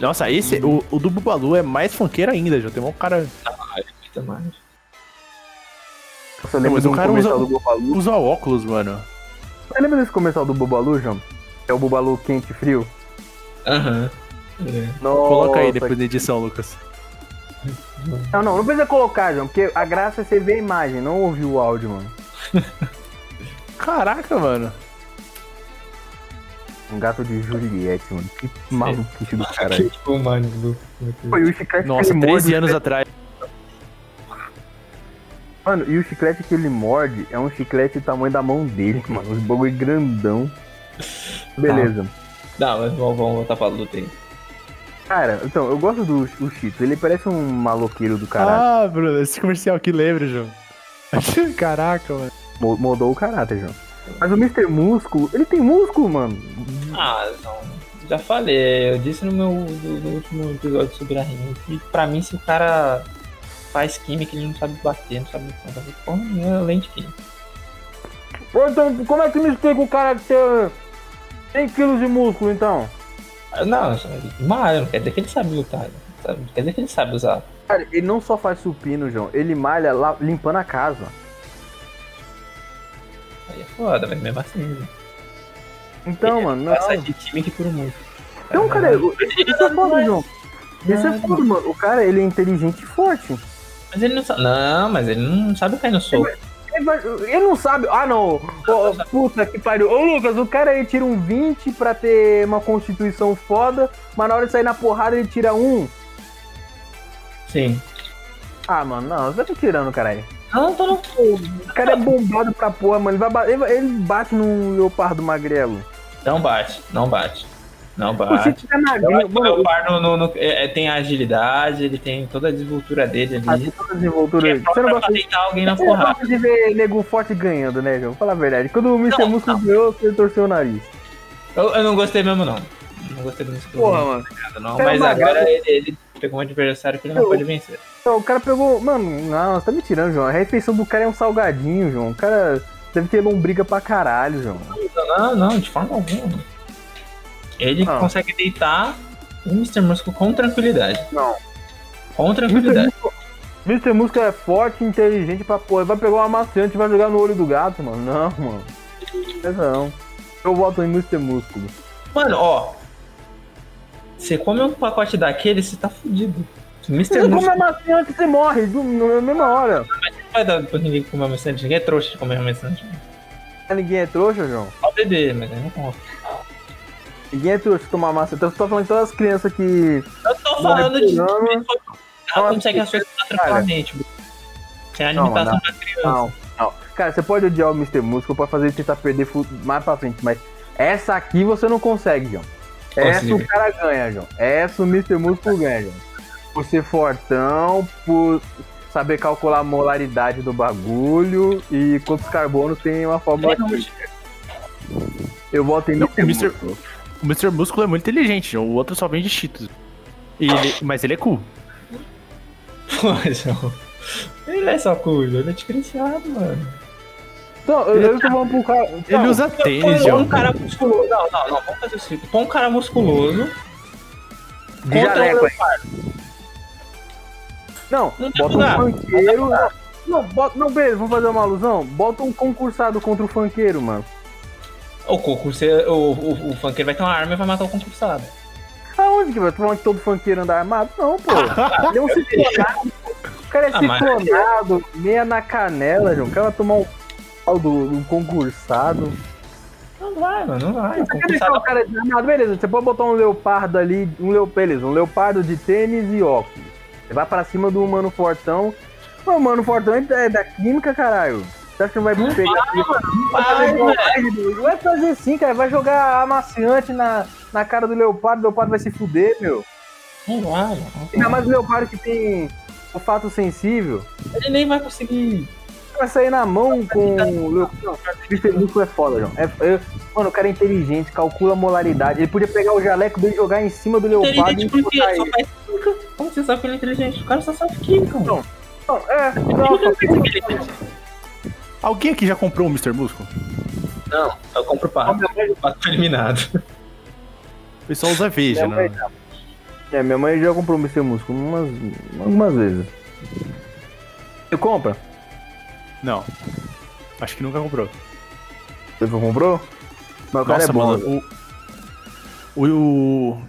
S2: Nossa, esse, o, o do Bubalu é mais funkeiro ainda, João. Tem um cara.
S3: Eita, mano.
S1: Você lembra
S2: mas
S1: do
S2: o cara usa-
S1: do Bubalu?
S2: Usa óculos, mano.
S1: Você lembra desse comercial do Bubalu, João? É o Bubalu quente e frio?
S3: Aham. É.
S1: Nossa,
S2: Coloca aí depois da edição, Lucas.
S1: Não, não, não precisa colocar, João, porque a graça é você ver a imagem, não ouvir o áudio, mano.
S2: Caraca, mano.
S1: Um gato de Juliette, mano. Que maluquice do caralho.
S3: Aquele tipo, mano. do-
S1: Foi o chiclete
S2: Nossa,
S1: que ele
S2: 13
S1: morde.
S2: anos atrás.
S1: Mano, e o chiclete que ele morde é um chiclete do tamanho da mão dele, mano. Os bagulho grandão. Beleza.
S3: Não, mas vamos, vamos voltar pra luta aí.
S1: Cara, então, eu gosto do o Cheetos. Ele parece um maloqueiro do caralho.
S2: Ah, Bruno, esse comercial aqui lembra, João. Caraca, mano.
S1: Mo- Mudou o caráter, João. Mas o Mr. Músculo, ele tem músculo, mano.
S3: Ah, não. Já falei, eu disse no meu do- no último episódio sobre a rima que pra mim se o cara faz química, ele não sabe bater, não sabe nada. Porra, é além de química.
S1: Pô, então, como é que me explica o cara que tem 100 quilos de músculo, então?
S3: Ah, Não, malha, não quer dizer que ele sabe lutar? Não quer dizer que ele sabe usar.
S1: Cara, ele não só faz supino, João. Ele malha lá, limpando a casa.
S3: É foda, mas mesmo assim. né?
S1: Então, mano, não.
S3: De química por muito.
S1: Então, cara, o- isso é foda, João. Isso é foda, mano. O cara, ele é inteligente e forte.
S3: Mas ele não sabe. Não, mas ele não sabe cair no soco.
S1: Ele, vai- ele não sabe. Ah, não. Ô, puta que pariu. Ô, Lucas, o cara aí tira um 20 pra ter uma constituição foda, mas na hora de sair na porrada ele tira um.
S3: Sim.
S1: Ah, mano, não. Você tá tirando, caralho.
S3: Não, tô não.
S1: O cara é bombado pra porra, mano. Ele, vai ele, ele bate num leopardo magrelo.
S3: Não bate, não bate. Não
S1: O
S3: bate.
S1: Chico tá magrinho.
S3: O
S1: Mano,
S3: Leopardo no- no- é- é- tem a agilidade, ele tem toda a desenvoltura dele ali.
S1: toda a desenvoltura.
S3: Que é
S1: Você não gosta de
S3: deitar alguém na
S1: Você não
S3: porrada.
S1: gosta de ver nego forte ganhando, né, João? Fala a verdade. Quando o Mr.
S3: Não,
S1: Músculo ganhou, você torceu o nariz.
S3: Eu, eu não gostei mesmo, não. Não gostei do Músculo.
S1: mano.
S3: não. Mas- agora ele, ele pegou um adversário que ele não
S1: Eu-
S3: pode vencer.
S1: Então, o cara pegou. Mano, não, você tá me tirando, João. A refeição do cara é um salgadinho, João. O cara deve ter lombriga pra caralho, João.
S3: Não, não, de forma alguma. Ele
S1: Ah.
S3: consegue deitar o Mr. Músculo com tranquilidade.
S1: Não.
S3: Com tranquilidade.
S1: Mr. Músculo é forte, inteligente pra porra. Vai pegar uma maçante e vai jogar no olho do gato, mano. Não, mano. Essa não. Eu voto em Mr. Músculo.
S3: Mano, ó. Você come um pacote daquele, você tá fudido. Mr.
S1: Você come a maçante, você morre do- na mesma hora.
S3: não vai dar pra ninguém comer maçante. Ninguém é trouxa de comer maçante.
S1: Ninguém é trouxa, João.
S3: Só o bebê, mas aí não conta.
S1: Ninguém é trouxa de tomar maçã. Então você tá falando de todas as crianças que.
S3: Eu tô falando de. Ela consegue raciocinar tranquilamente. Sem a limitação
S1: não.
S3: da criança.
S1: Não, não. Cara, você pode odiar o Mr. Músculo, pode fazer ele tentar perder mais pra frente, mas essa aqui você não consegue, João. Essa o cara ganha, João. Essa o Mr. Músculo ganha, João. Por ser fortão, por saber calcular a molaridade do bagulho e quantos carbonos tem uma fórmula. Eu voto em
S2: Não,
S1: Mr.
S2: o Mr.
S1: Músculo.
S2: O Mr. Músculo é muito inteligente, João. O outro só vende cheetos. Ele- mas ele é cool.
S3: Pô, João. Ele é só cujo, ele é diferenciado, mano.
S1: Eu, eu tô falando pro cara.
S2: Ele
S1: Então,
S2: usa
S3: Põe
S2: tênis,
S3: um
S2: João.
S3: cara musculoso. Não, não, não, vamos fazer o seguinte. Põe um cara musculoso
S1: de
S3: contra
S1: jaleco
S3: um
S1: aí. Não,
S3: Não
S1: bota um funkeiro. Não, bota, não, beleza, vamos fazer uma alusão? Bota um concursado contra o funkeiro, mano.
S3: O concurseiro, o, o, o funkeiro vai ter uma arma e vai matar o concursado.
S1: Aonde que vai? Tu falando que todo funkeiro anda armado? Não, pô. Ele é um ciclonado. O cara é
S3: Ah, mas-
S1: ciclonado, meia na canela, João. O cara vai tomar um do, do concursado.
S3: Não vai, mano, não vai. O
S1: Você quer deixar
S3: concursado
S1: o cara desarmado? Beleza, você pode botar um leopardo ali, um leo, beleza, um leopardo de tênis e óculos. Você vai pra cima do humano fortão. O humano fortão é da química, caralho. Você acha que não vai pegar... Vai fazer igualdade, doido? Vai fazer sim, cara. Vai jogar amaciante na, na cara do leopardo, o leopardo vai se fuder, meu.
S3: não vai,
S1: Ainda mais o leopardo que tem olfato sensível.
S3: Ele nem vai conseguir.
S1: Vai sair na mão com o Mr. Músculo é foda, João. É, é- mano, o cara é inteligente, calcula a molaridade. Ele podia pegar o jaleco dele e jogar em cima do leopardo e
S3: Inteligente porque
S1: botar
S3: só faz química. Como você sabe que ele é inteligente? O cara só sabe química, mano.
S1: Não. Não, é, não,
S3: não pensa que ele é inteligente.
S2: Alguém aqui já comprou um Mr. Músculo?
S3: Não, eu compro o pato. O pato foi eliminado.
S2: O pessoal usa Veja, né?
S1: é, minha mãe já comprou o Mr. Músculo umas, algumas vezes. Você compra?
S2: Não. Acho que nunca comprou.
S1: Você comprou? Mas o cara
S2: Nossa,
S1: é bom.
S2: mano, o, o, o-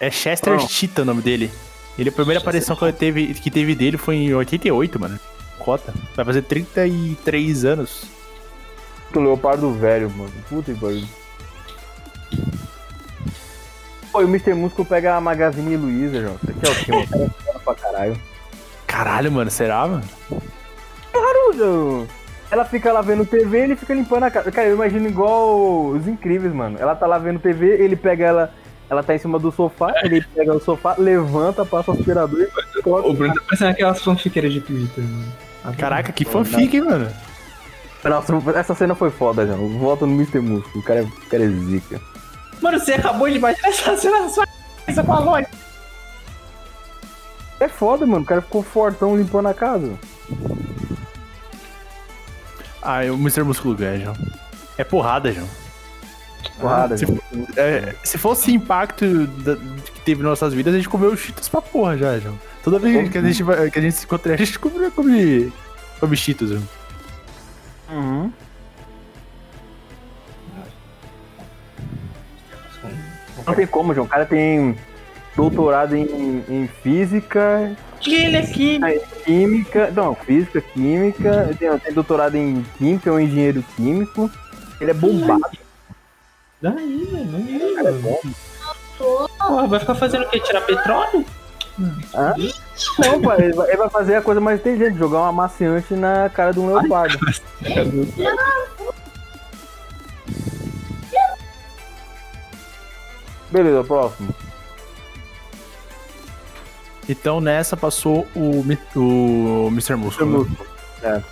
S2: É Chester
S1: Não.
S2: Cheetah o nome dele. Ele, a primeira aparição que teve, que teve dele foi em 88, mano. Cota. Vai fazer 33 anos.
S1: O leopardo velho, mano. Puta que pariu. Pô, e o Mr. Músculo pega a Magazine Luiza, João. Isso aqui é o mano? O cara é pra caralho.
S2: Caralho, mano, será, mano?
S1: João. Ela fica lá vendo TV ele fica limpando a casa. Cara, eu imagino igual os incríveis, mano. Ela tá lá vendo TV, ele pega ela. Ela tá em cima do sofá, ele pega o sofá, levanta, passa o aspirador e coloca.
S3: O Bruno tá parecendo aquelas fanfiqueiras de Twitter, mano.
S2: Caraca, que fanfic, hein, mano?
S1: Nossa, essa cena foi foda, João. Volta no Mr. Músculo. O cara, é- o cara é zica.
S3: Mano, você acabou de imaginar essa cena na sua cabeça com a.
S1: É foda, mano. O cara ficou fortão limpando a casa.
S2: Ah, o Mr. Músculo ganha, João. É porrada, João.
S1: Porrada,
S2: se,
S1: João.
S2: é, se fosse impacto da- que teve nas nossas vidas, a gente comeu Cheetos pra porra já, João. Toda vez que a gente, que a gente se encontra, a gente come, come, come Cheetos, João.
S1: Uhum. Não tem como, João. O cara tem doutorado em, em física,
S3: Que ele é químico.
S1: em química. Não, física, química. Tem, tem doutorado em química, é um engenheiro químico. Ele é bombado.
S3: Daí, velho, não
S1: é bom.
S3: Porra, vai ficar fazendo o quê? Tirar petróleo?
S1: Hã? Não, ele vai, ele vai fazer a coisa mais inteligente, jogar um amaciante na cara de um leopardo. Beleza, próximo.
S2: Então nessa passou o, o Mr. Músculo. né?
S1: É.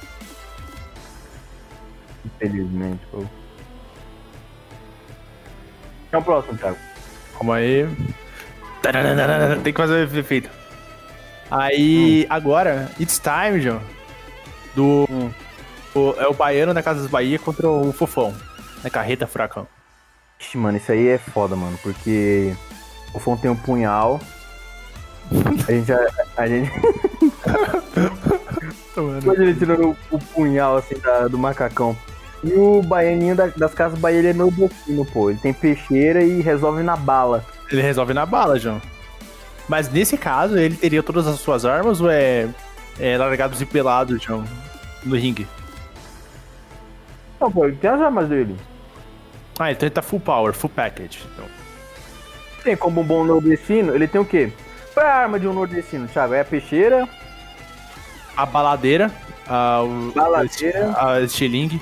S1: Infelizmente, pô. É o próximo, Thiago?
S2: Calma aí. Tem que fazer o efeito. Aí, agora, It's Time, João. Do.
S1: Hum.
S2: o- é o baiano da Casa das Bahia contra o Fofão. Na carreta furacão.
S1: Ixi, mano, isso aí é foda, mano, porque o Fon tem um punhal. A gente já. A gente. Imagina ele tirando o, o punhal assim da- do macacão. E o baianinho da- das casas Bahia ele é nordestino, pô. Ele tem peixeira e resolve na bala.
S2: Ele resolve na bala, João. Mas nesse caso, ele teria todas as suas armas ou é, é largados e pelados, João? No ringue.
S1: Não, pô, ele tem as armas dele.
S2: Ah, então ele tá full power, full package. Então,
S1: Tem como um bom nordestino, ele tem o quê? Qual é a arma de um nordestino, Thiago? É a peixeira,
S2: a baladeira, a, o,
S1: Baladeira.
S2: a estilingue.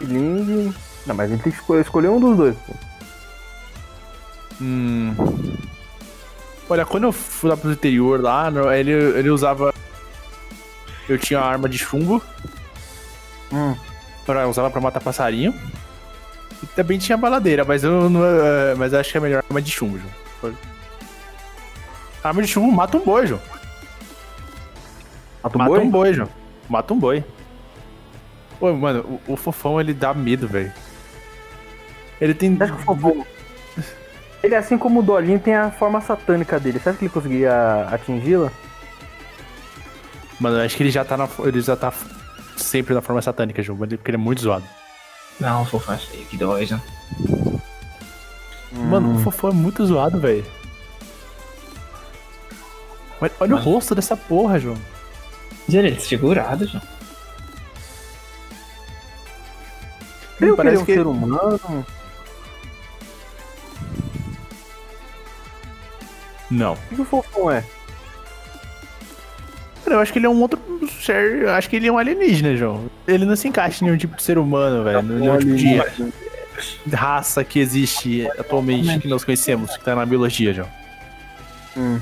S1: estilingue. Não, mas ele tem que escolher, escolher um dos dois, pô.
S2: Hum. Olha, quando eu fui lá pro interior lá, ele, ele usava. Eu tinha a arma de chumbo,
S1: Hum.
S2: pra, usava pra matar passarinho. E também tinha a baladeira, mas eu não. eh, Mas eu acho que é melhor a arma de chumbo, João. Arma de chumbo mata um boi, João.
S1: Mata um
S2: Mata
S1: boi?
S2: um boi, João. Mata um boi. Pô, mano, o, o fofão ele dá medo, velho. Ele tem.
S1: Você acha que o Fofão... Ele, assim como o Dolinho, tem a forma satânica dele. Você acha que ele conseguiria atingi-la?
S2: Mano, eu acho que ele já tá na. Ele já tá sempre na forma satânica, João, porque ele é muito zoado.
S3: Não, fofão é feio, que dói, né?
S2: Mano, o Fofão é muito zoado, velho. Olha, olha o rosto dessa porra, João.
S3: Ele é desfigurado, João.
S1: Ele
S2: parece
S1: um
S2: que-
S1: ser humano.
S2: Não.
S1: O que que o Fofão é?
S2: Cara, eu acho que ele é um outro ser. Acho que ele é um alienígena, João. Ele não se encaixa em nenhum tipo de ser humano, velho. Nenhum tipo de raça que existe atualmente que nós conhecemos, que tá na biologia, João.
S1: Hum.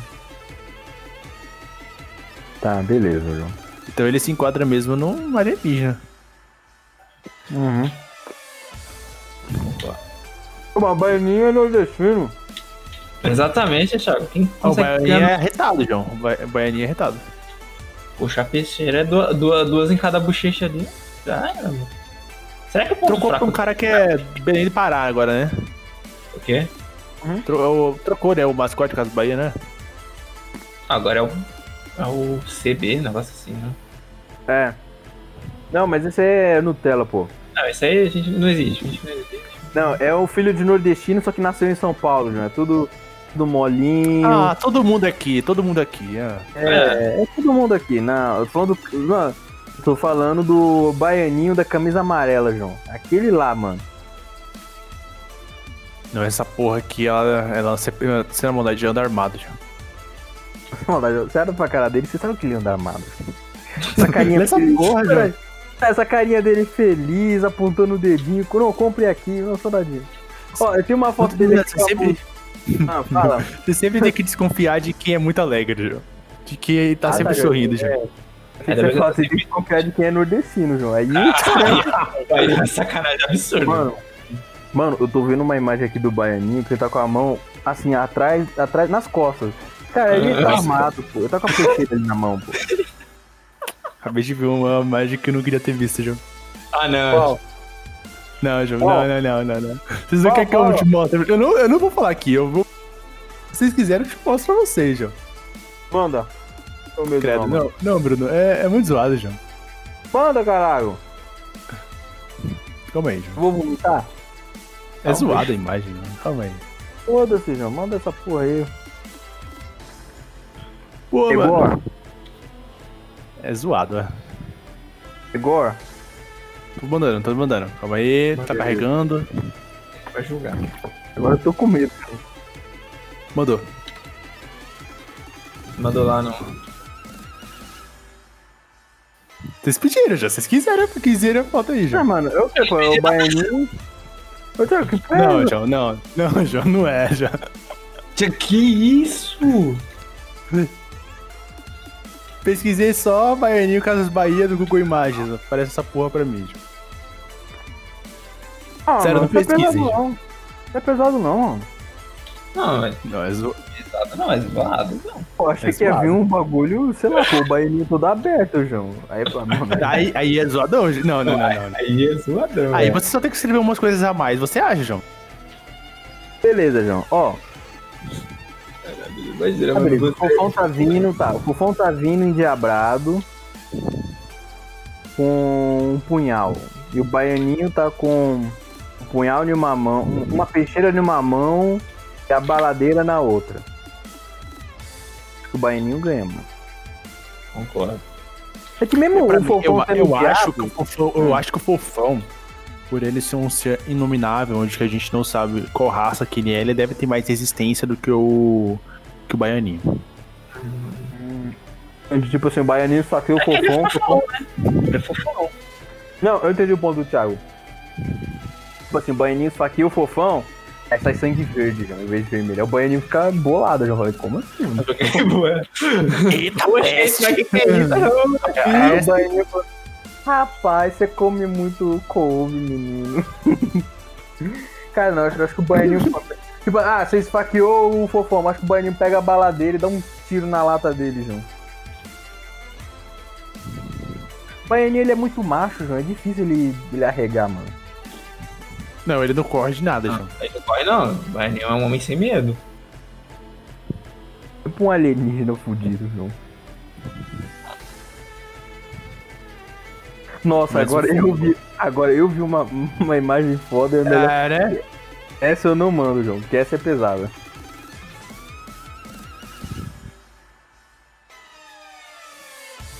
S1: Tá, beleza, João.
S2: Então ele se enquadra mesmo num alienígena.
S1: Uhum. Uma baianinha é nordestino.
S3: Exatamente, Thiago. Quem
S2: Ah, o Baianinha é retado, João. O Ba- o Baianinha é retado.
S3: Puxa a peixeira, é duas, duas, duas em cada bochecha ali. Mano. Será que o ponto
S2: Trocou pra
S3: fraco
S2: um cara que é Belém de Pará agora, né?
S3: o quê?
S2: Tro- Trocou, né? O mascote Casa Bahia, né?
S3: Agora é o, é o CB, negócio assim, né?
S1: É. Não, mas esse é Nutella, pô.
S3: Não, isso aí a gente não existe. A gente não existe.
S1: Não, é o filho de nordestino, só que nasceu em São Paulo, João. É tudo, tudo molinho.
S2: Ah, todo mundo aqui, todo mundo aqui. ah.
S1: é, é todo mundo aqui. Não, eu tô falando, do, não, tô falando do baianinho da camisa amarela, João. Aquele lá, mano.
S2: Não, essa porra aqui, ela, ela sempre sem a maldade de andar armado, João.
S1: Você olha pra cara dele, você sabe que ele anda armado. Essa carinha
S2: Essa porra, João.
S1: Essa carinha dele feliz, apontando o dedinho. Não, compre aqui, não saudadinho. Ó, eu tenho uma foto dele aqui.
S2: Você sempre,
S1: Ah, fala.
S2: você sempre tem que desconfiar de quem é muito alegre, João. De que tá
S1: Ah,
S2: sempre
S1: tá,
S2: sorrindo,
S1: é.
S2: João.
S1: Você,
S3: bem que
S1: fala, você tem que confiar de quem é nordestino, João. Aí,
S3: Aí é sacanagem absurda.
S1: mano, mano, eu tô vendo uma imagem aqui do Baianinho que ele tá com a mão, assim, atrás, atrás nas costas. Cara, ele tá
S3: Ah.
S1: armado, pô. Ele tá com a peixeira ali na mão, pô.
S2: Acabei de ver uma imagem que eu não queria ter visto, João.
S3: Ah, não.
S1: Qual?
S2: Não, João, não, não, não, não, não. Vocês não querem que eu te mostre? Eu não, eu não vou falar aqui, eu vou. Se vocês quiserem, eu te mostro pra vocês, João.
S1: Manda. Tô medo,
S2: Credo,
S1: não,
S2: não, não, Bruno, é, é muito zoado, João.
S1: Manda, caralho.
S2: Calma aí, João.
S1: Vou vomitar?
S2: É zoada a imagem, João. Calma aí.
S1: Foda-se, João. Manda essa porra aí.
S2: Pô,
S1: Igor,
S2: mano. É zoado, é.
S1: Igor.
S2: Tô mandando, tô mandando. Calma aí, tá
S1: Manda aí.
S2: carregando.
S3: Vai julgar.
S1: Agora eu tô com medo.
S2: Mandou.
S3: Mandou lá no.
S2: Vocês pediram já, vocês quiseram, quiseram, falta aí,
S1: Ah,
S2: João.
S1: mano, eu sei, pô, é o Baianinho. Que
S2: Não, João, não. Não, João, não é, João.
S3: Que isso?
S2: Pesquisei só Baianinho Casas Bahia do Google Imagens. Aparece essa porra pra mim, João.
S1: Ah,
S2: Sério,
S1: mano,
S2: não
S1: é
S2: pesquisa,
S1: pesado, não. Não é pesado, não, mano.
S3: Não, é
S2: Não, é zo...
S3: pesado, não, é zoado, não.
S1: Pô, achei
S2: É
S1: que ia vir um bagulho, sei lá, pô, o baianinho todo aberto, João. Aí, pô, não,
S2: aí, aí é zoadão, João. Não, não, não, não. não.
S3: Aí é zoadão.
S2: Aí
S3: é.
S2: você só tem que escrever umas coisas a mais. Você acha, João?
S1: Beleza, João. Ó,
S3: Imagina,
S1: beleza. O Fofão tá vindo, tá. O Fofão tá vindo endiabrado com um punhal. E o baianinho tá com um punhal em uma mão, uma peixeira em uma mão e a baladeira na outra. Acho que o baianinho ganha, mano.
S3: Concordo.
S1: É que mesmo
S2: Pra
S1: o
S2: mim,
S1: Fofão
S2: eu, eu acho que o fofão, eu acho que o fofão, por ele ser um ser inominável, onde que a gente não sabe qual raça que ele é, ele deve ter mais resistência do que o que o baianinho.
S1: Onde, Tipo assim, o baianinho saqueou o Fofão. o Fofão-
S3: É fofão.
S1: Não, eu entendi o ponto do Thiago. Tipo assim, o baianinho esfaqueia o fofão, aí sai sangue verde, já, em vez de vermelho. Aí o baianinho fica bolado, já falei, como assim? mano?
S2: Eita,
S3: Poxa, mas que que é isso?
S1: Aí o baianinho fala, rapaz, você come muito couve, menino. Cara, não, acho, acho que o baianinho... tipo, ah, você esfaqueou o fofão, mas acho que o baianinho pega a bala dele e dá um tiro na lata dele, João. O baianinho, ele é muito macho, João, é difícil ele, ele arregar, mano.
S2: Não, ele não corre de nada, João.
S3: Aí não corre, não. Mas é um homem sem medo.
S1: Tipo um alienígena fudido, João. Nossa,
S2: Mas
S1: agora
S2: o-
S1: eu vi. Agora eu vi uma, uma imagem foda. É melhor-
S2: É, né?
S1: Essa eu não mando, João, porque essa é pesada.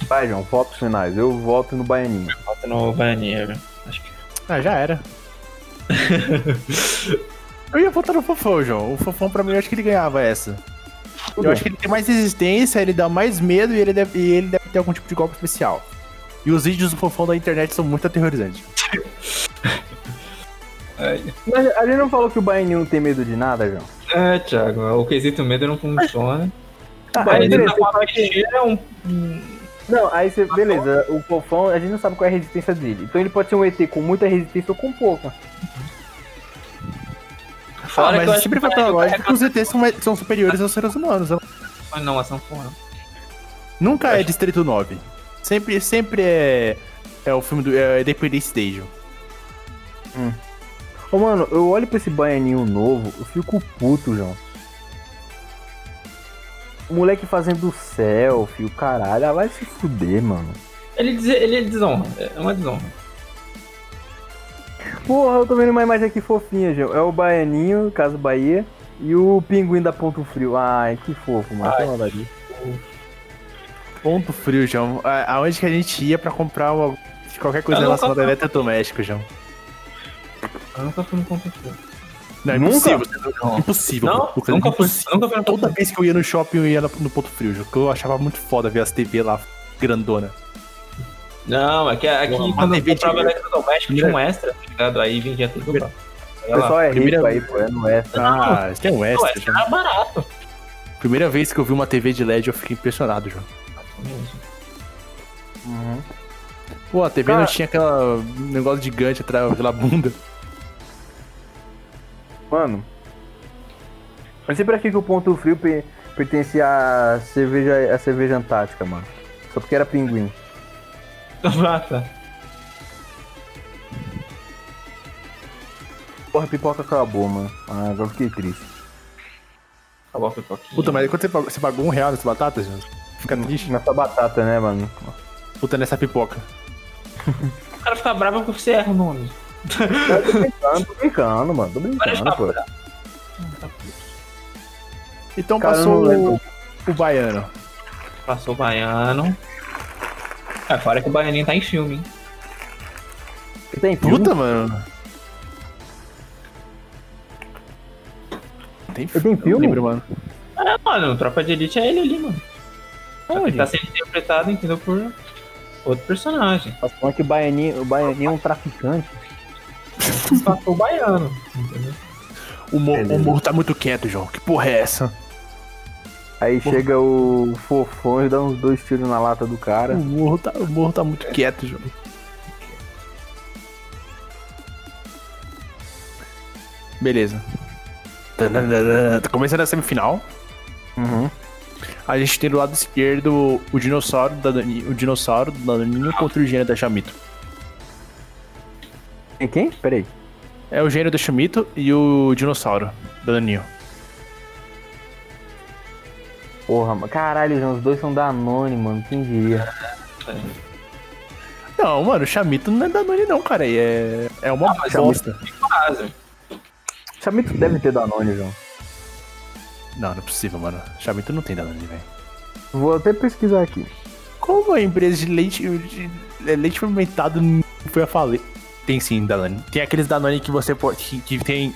S1: Vai, João, fotos finais. Eu volto no Baianinho.
S3: Bota no Baianinho. Acho que.
S2: Ah, já era. eu ia votar no Fofão, João. O Fofão, pra mim, eu acho que ele ganhava essa. Eu acho que ele tem mais resistência, ele dá mais medo e ele deve, e ele deve ter algum tipo de golpe especial. E os vídeos do Fofão da internet são muito aterrorizantes.
S1: Mas a gente não falou que o Baianinho não tem medo de nada, João?
S3: É, Thiago, o quesito medo não funciona.
S1: Ah,
S3: aí, ele
S1: beleza,
S3: tá com uma
S1: fala que-
S3: peixeira, um.
S1: Não, aí você. Beleza, o Fofão, a gente não sabe qual é a resistência dele. Então ele pode ser um ET com muita resistência ou com pouca.
S3: Fora
S2: ah,
S3: que eu
S2: mas sempre
S3: que
S2: vai ter a lógica que os ETs são, são superiores aos seres humanos. né?
S3: Ah, não, ação fora.
S2: Nunca é Distrito 9. Sempre, sempre é, é o filme do é Independence Day, João.
S1: Ô, mano, eu olho pra esse baianinho novo, eu fico puto, João. O moleque fazendo selfie, o caralho, ah, vai se fuder, mano.
S3: Ele, diz- ele desonra, é uma desonra.
S1: Porra, eu tô vendo uma imagem aqui fofinha, João. É o baianinho, Caso Bahia, e o pinguim da Ponto Frio. Ai, que fofo, mano.
S3: Ai.
S2: Ponto frio, João. Aonde que a gente ia pra comprar uma- qualquer coisa relacionada a eletrodoméstico, João?
S3: Eu nunca fui no ponto frio.
S2: Não, é
S1: Nunca?
S2: impossível. Não. Impossível.
S3: Não,
S2: Lucas,
S3: nunca fui, nunca fui no ponto
S2: Toda vez que eu ia no shopping, eu ia no, ponto frio. Que eu achava muito foda ver as TV lá grandona.
S3: Não, é que aqui
S2: Uma
S3: quando eu
S2: TV
S3: comprava eletrodoméstico tinha um extra, tá ligado? Aí vendia tudo lá.
S1: O pessoal é
S2: primeira-
S1: rico aí, pô, é no extra.
S2: Ah, tem um
S3: Pô,
S2: extra,
S3: extra
S2: João.
S3: era barato.
S2: Primeira vez que eu vi uma TV de LED, eu fiquei impressionado, João.
S1: Uhum.
S2: Pô, a TV
S1: Cara-
S2: não tinha aquela negócio gigante atrás, aquela bunda.
S1: Mano, eu sei pra que, que o Ponto Frio pe- pertencia à cerveja, à cerveja antártica, mano. Só porque era pinguim.
S3: Ah, tá.
S1: Porra, a pipoca acabou, mano. Ah, agora eu fiquei triste.
S3: Acabou a pipoquinha.
S2: Puta, mas quando você pagou, você pagou um real nessas batatas, João? Fica triste.
S1: Nessa batata, né, mano?
S2: Puta, nessa pipoca.
S3: O cara fica bravo porque você erra o nome.
S1: Eu tô brincando, tô brincando, mano. Tô brincando, pô.
S2: Então
S1: Cara,
S2: passou o, o baiano.
S3: Passou o baiano. É, fora que o baianinho tá em filme, hein?
S1: Tem filme?
S2: Puta, mano. Tem
S1: Eu tenho
S2: Não
S1: filme?
S2: lembro, mano.
S3: É, mano, Tropa de Elite é ele ali, mano. Só ele tá sendo interpretado, entendeu? Por outro personagem.
S1: Tá falando que o baianinho, o baianinho é um traficante.
S3: Passou o baiano, entendeu?
S2: O, o morro tá muito quieto, João. Que porra é essa?
S1: Aí chega o fofão e dá uns dois tiros na lata do cara.
S2: O morro tá, o morro tá muito quieto, João. Beleza. Tá começando a semifinal.
S1: Uhum.
S2: A gente tem do lado esquerdo o dinossauro da Dani, o dinossauro da Daninho contra o gênio da Chamito.
S1: Tem quem? Peraí.
S2: É o gênio da Chamito e o dinossauro da Daninho.
S1: Porra, mano. Caralho, João, os dois são da Danone, mano. Quem diria?
S2: Não, mano, o Chamito não é Danone não, cara. É, é uma
S3: mas
S2: bosta.
S1: Chamito deve ter Danone, João.
S2: Não, não é possível, mano. Chamito não tem Danone, velho.
S1: Vou até pesquisar aqui.
S2: Como a empresa de leite, de é, leite fermentado foi a falir? Tem sim, Danone. Tem aqueles Danone que você pode. que, que tem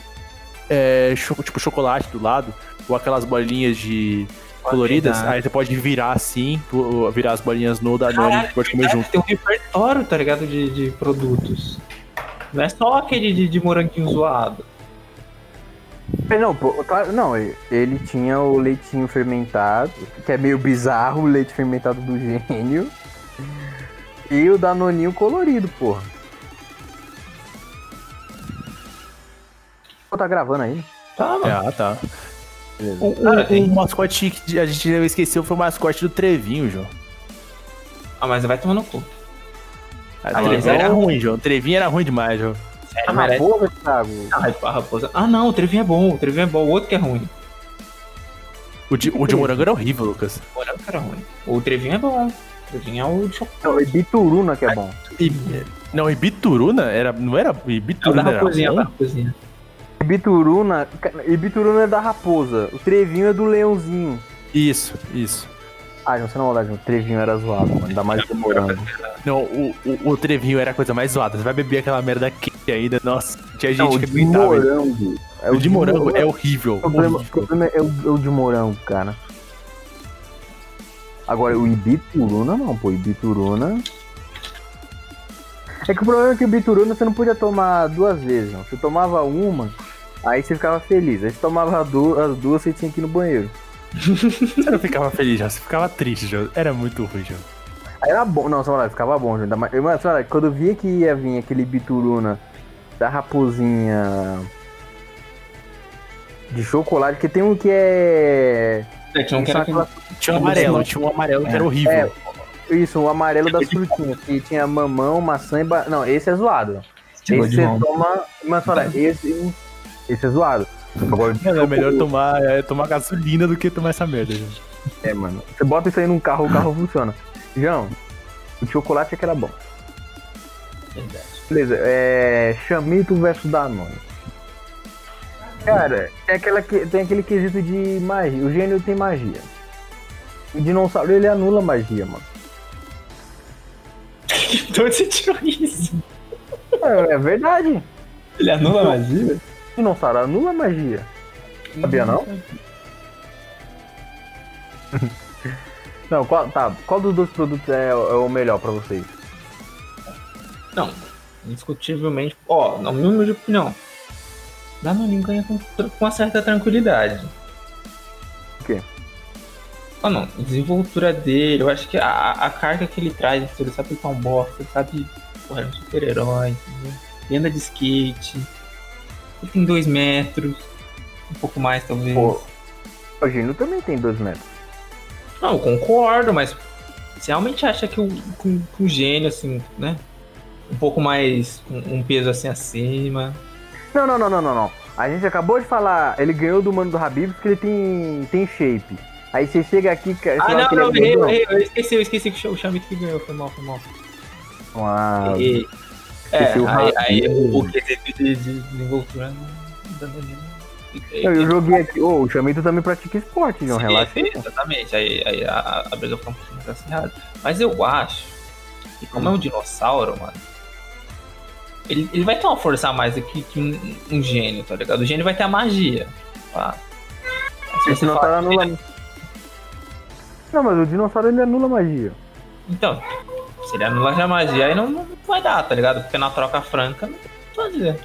S2: é, cho- tipo chocolate do lado, ou aquelas bolinhas de coloridas. Aí você pode virar assim, virar as bolinhas no Danone
S3: Caralho,
S2: e pode comer junto.
S3: Tem um repertório, tá ligado? De, de produtos. Não é só aquele de, de moranguinho zoado.
S1: É, Não, pô, claro, não, ele- ele tinha o leitinho fermentado, que é meio bizarro, o leite fermentado do gênio. E o danoninho colorido, porra. Tá gravando aí?
S3: Tá, mano.
S2: Ah, tá.
S1: Beleza.
S2: O, o-
S3: tem-
S2: o mascote que a gente esqueceu foi o mascote do Trevinho, João.
S3: Ah, mas vai tomar no cu.
S2: Ah,
S3: Ah,
S2: o Trevinho era ruim, João. O Trevinho era ruim demais, João.
S3: Sério,
S1: Ah,
S3: merece.
S1: porra, Thiago.
S3: Ah, a raposa. Ah, não, o Trevinho é bom. O Trevinho é bom. O outro que é ruim.
S2: O de, o de morango era horrível, Lucas.
S3: O morango era ruim. O Trevinho é bom. O Trevinho é o de chocolate.
S1: Não, e Bituruna que é bom.
S2: E, não, Ibituruna era, não era
S3: É o da
S2: Ibituruna era
S3: raposinha,
S2: bom?
S3: da raposinha.
S1: Ibituruna. Ibituruna é da raposa. O Trevinho é do leãozinho.
S2: Isso, isso.
S1: Ah, não sei na maldade, o Trevinho era zoado, mano. Ainda mais do morango.
S2: Não, o, o, o Trevinho era a coisa mais zoada. Você vai beber aquela merda quente ainda, nossa. Tinha gente
S1: Não, o
S2: que
S1: de
S2: aguentava.
S1: morango. É
S2: O de morango é horrível.
S1: O problema, o
S2: horrível.
S1: problema é, o, é o de morango, cara. Agora, o Ibituruna não, pô. Ibituruna. É que o problema é que o Ibituruna você não podia tomar duas vezes, não. Você tomava uma, aí você ficava feliz. Aí você tomava as duas, você tinha que ir no banheiro.
S2: Você não ficava feliz já, você ficava triste já. Era muito ruim já.
S1: Aí era bom. Não, só ficava bom, mais- Mas, quando eu via que ia vir aquele Bituruna da raposinha de chocolate, que tem um que é.
S3: É, tinha um que era
S1: aquelas-
S2: Tinha um amarelo, tinha um amarelo que era horrível.
S1: É, isso, o amarelo das frutinhas, que tinha mamão, maçã e. Ba... Não, esse é zoado.
S3: Chegou
S1: esse você
S3: mão.
S1: toma. Mas olha, esse. Esse é zoado. Agora,
S2: É, é melhor tomar, é, tomar gasolina do que tomar essa merda, gente.
S1: É, mano. Você bota isso aí num carro, o carro funciona. João, o chocolate é que era bom.
S3: Verdade.
S1: Beleza, é. Chamito versus Danone. Cara, tem, aquela, que- tem aquele quesito de magia. O gênio tem magia. O dinossauro ele anula a magia, mano.
S3: De onde você tirou isso?
S1: É, é verdade.
S3: Ele anula a magia?
S1: O dinossauro anula a magia. Sabia não? Não, qual, tá. Qual dos dois produtos é, é o melhor pra vocês?
S3: Não, indiscutivelmente. Ó, na minha opinião, Danoninho ganha com, com uma certa tranquilidade.
S1: Por quê?
S3: Ah, não, a desenvoltura dele, eu acho que a, a carga que ele traz, ele sabe que é um bosta, ele sabe, porra, é um super-herói, entendeu? Ele anda de skate, ele tem dois metros, um pouco mais talvez.
S1: Pô. O gênio também tem dois metros.
S3: Não, eu concordo, mas você realmente acha que o, que que o gênio, assim, né? Um pouco mais, um, um peso assim acima.
S1: Não, não, não, não, não, não. A gente acabou de falar, ele ganhou do mano do Habib porque ele tem, tem shape. Aí você chega aqui,
S3: Ah, não,
S1: ele
S3: não,
S1: é
S3: eu, eu, eu esqueci, eu esqueci que o Chamito que ganhou, foi mal, foi mal.
S1: Ah,
S3: E- é,
S1: o
S3: aí, aí o, quesito de, de desenvoltura não dá nenhum.
S1: eu, eu joguei aqui. Ô, o Chamito também pratica esporte, João.
S3: Sim,
S1: Relaxa.
S3: Exatamente, aí, aí a, a briga fica um pouquinho mais acirrada. Mas eu acho que como é um dinossauro, mano, ele, ele vai ter uma força a mais do que, um, um gênio, tá ligado? O gênio vai ter a magia. Tá? Se você
S1: dinossauro
S3: falar-
S1: anula. Não, mas o dinossauro ele anula magia.
S3: Então, se ele anular a magia, aí não, não vai dar, tá ligado? Porque na troca franca não tem o que fazer.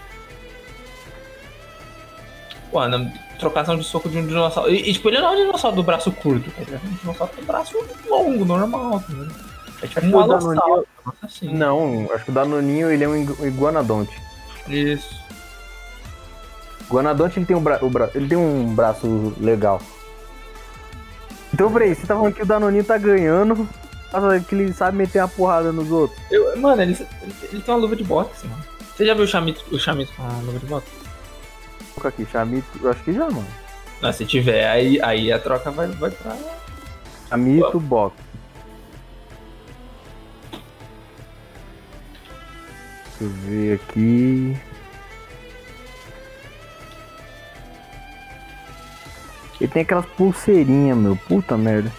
S3: Pô, na trocação de soco de um dinossauro. E, e, tipo, ele não é um dinossauro do braço curto, tá ligado? É um dinossauro com braço longo, normal, tá ligado? É tipo um
S1: Danoninho-
S3: assim.
S1: Não, acho que o Danoninho ele é um igu- iguanodonte.
S3: Isso.
S1: O Iguanodonte ele tem um, bra... bra... ele tem um braço legal. Então, peraí, você tá falando que o Danoninho tá ganhando, que ele sabe meter uma porrada nos outros.
S3: Eu, mano, ele, ele, ele tem uma luva de boxe, mano. Você já viu o Chamito, o Chamito com a luva de boxe?
S1: Colocar aqui, Chamito, eu acho que já, mano.
S3: Não, se tiver, aí, aí a troca vai, vai pra.
S1: Chamito Box. Deixa eu ver aqui. Ele tem aquelas pulseirinhas, meu. Puta merda.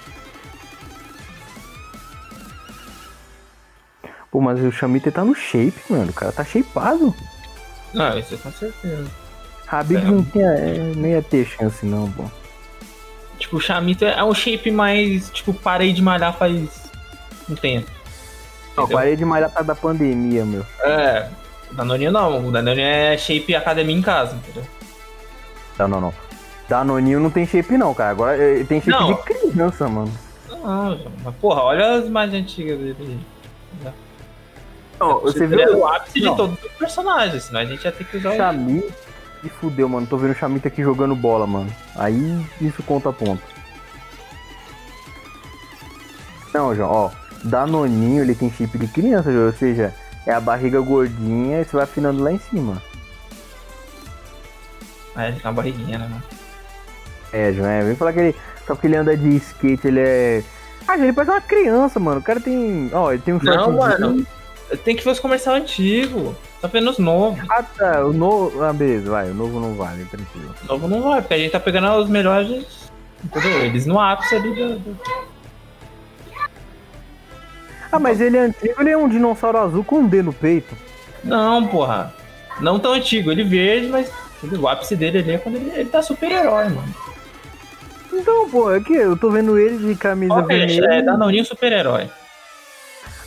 S1: Pô, mas o Chamito ele tá no shape, mano. O cara tá shapeado.
S3: Não, isso com certeza.
S1: Habib
S3: É.
S1: não, tinha, é, não ia ter chance, não, pô.
S3: Tipo, o Chamito é um shape mais. Tipo, parei de malhar faz um tempo.
S1: Não,
S3: Entendeu?
S1: parei de malhar por da pandemia, meu.
S3: É. O Danoninho não. O Danoninho é shape academia em casa, entendeu?
S1: Não, não, não. Danoninho não tem shape, não, cara. Agora ele tem shape
S3: Não.
S1: de criança, mano.
S3: Não, mas porra, olha as mais antigas dele
S1: Ó, você
S3: Ele é
S1: viu
S3: o ápice
S1: Não.
S3: de todos os personagens, senão a gente ia ter que usar
S1: o
S3: o.
S1: E fudeu, mano. Tô vendo o Chamito aqui jogando bola, mano. Aí isso conta ponto. Não, João, ó. Danoninho, ele tem shape de criança, João. Ou seja, é a barriga gordinha e você vai afinando lá em cima.
S3: Ah, ele tem uma barriguinha, né, mano?
S1: É, João, é. Vem falar que ele. Só que ele anda de skate, ele é. Ah, ele parece uma criança, mano. O cara tem. Ó, ele tem um
S3: Não,
S1: shortzinho.
S3: mano. Tem que ver os comercial antigo. Tá vendo os novos.
S1: Ah, tá. O novo. Ah, beleza, vai. O novo não vale, tranquilo.
S3: O novo não vai, porque a gente tá pegando os melhores. Entendeu? Eles no ápice ali do. do-
S1: Ah, mas ele é antigo, ele é um dinossauro azul com um D no peito.
S3: Não, porra. Não tão antigo. Ele verde, mas. O ápice dele ali é quando ele, ele tá super-herói, mano.
S1: Então, pô, aqui, eu tô vendo ele de camisa
S3: Ó, é,
S1: vermelha.
S3: é Danoninho super-herói.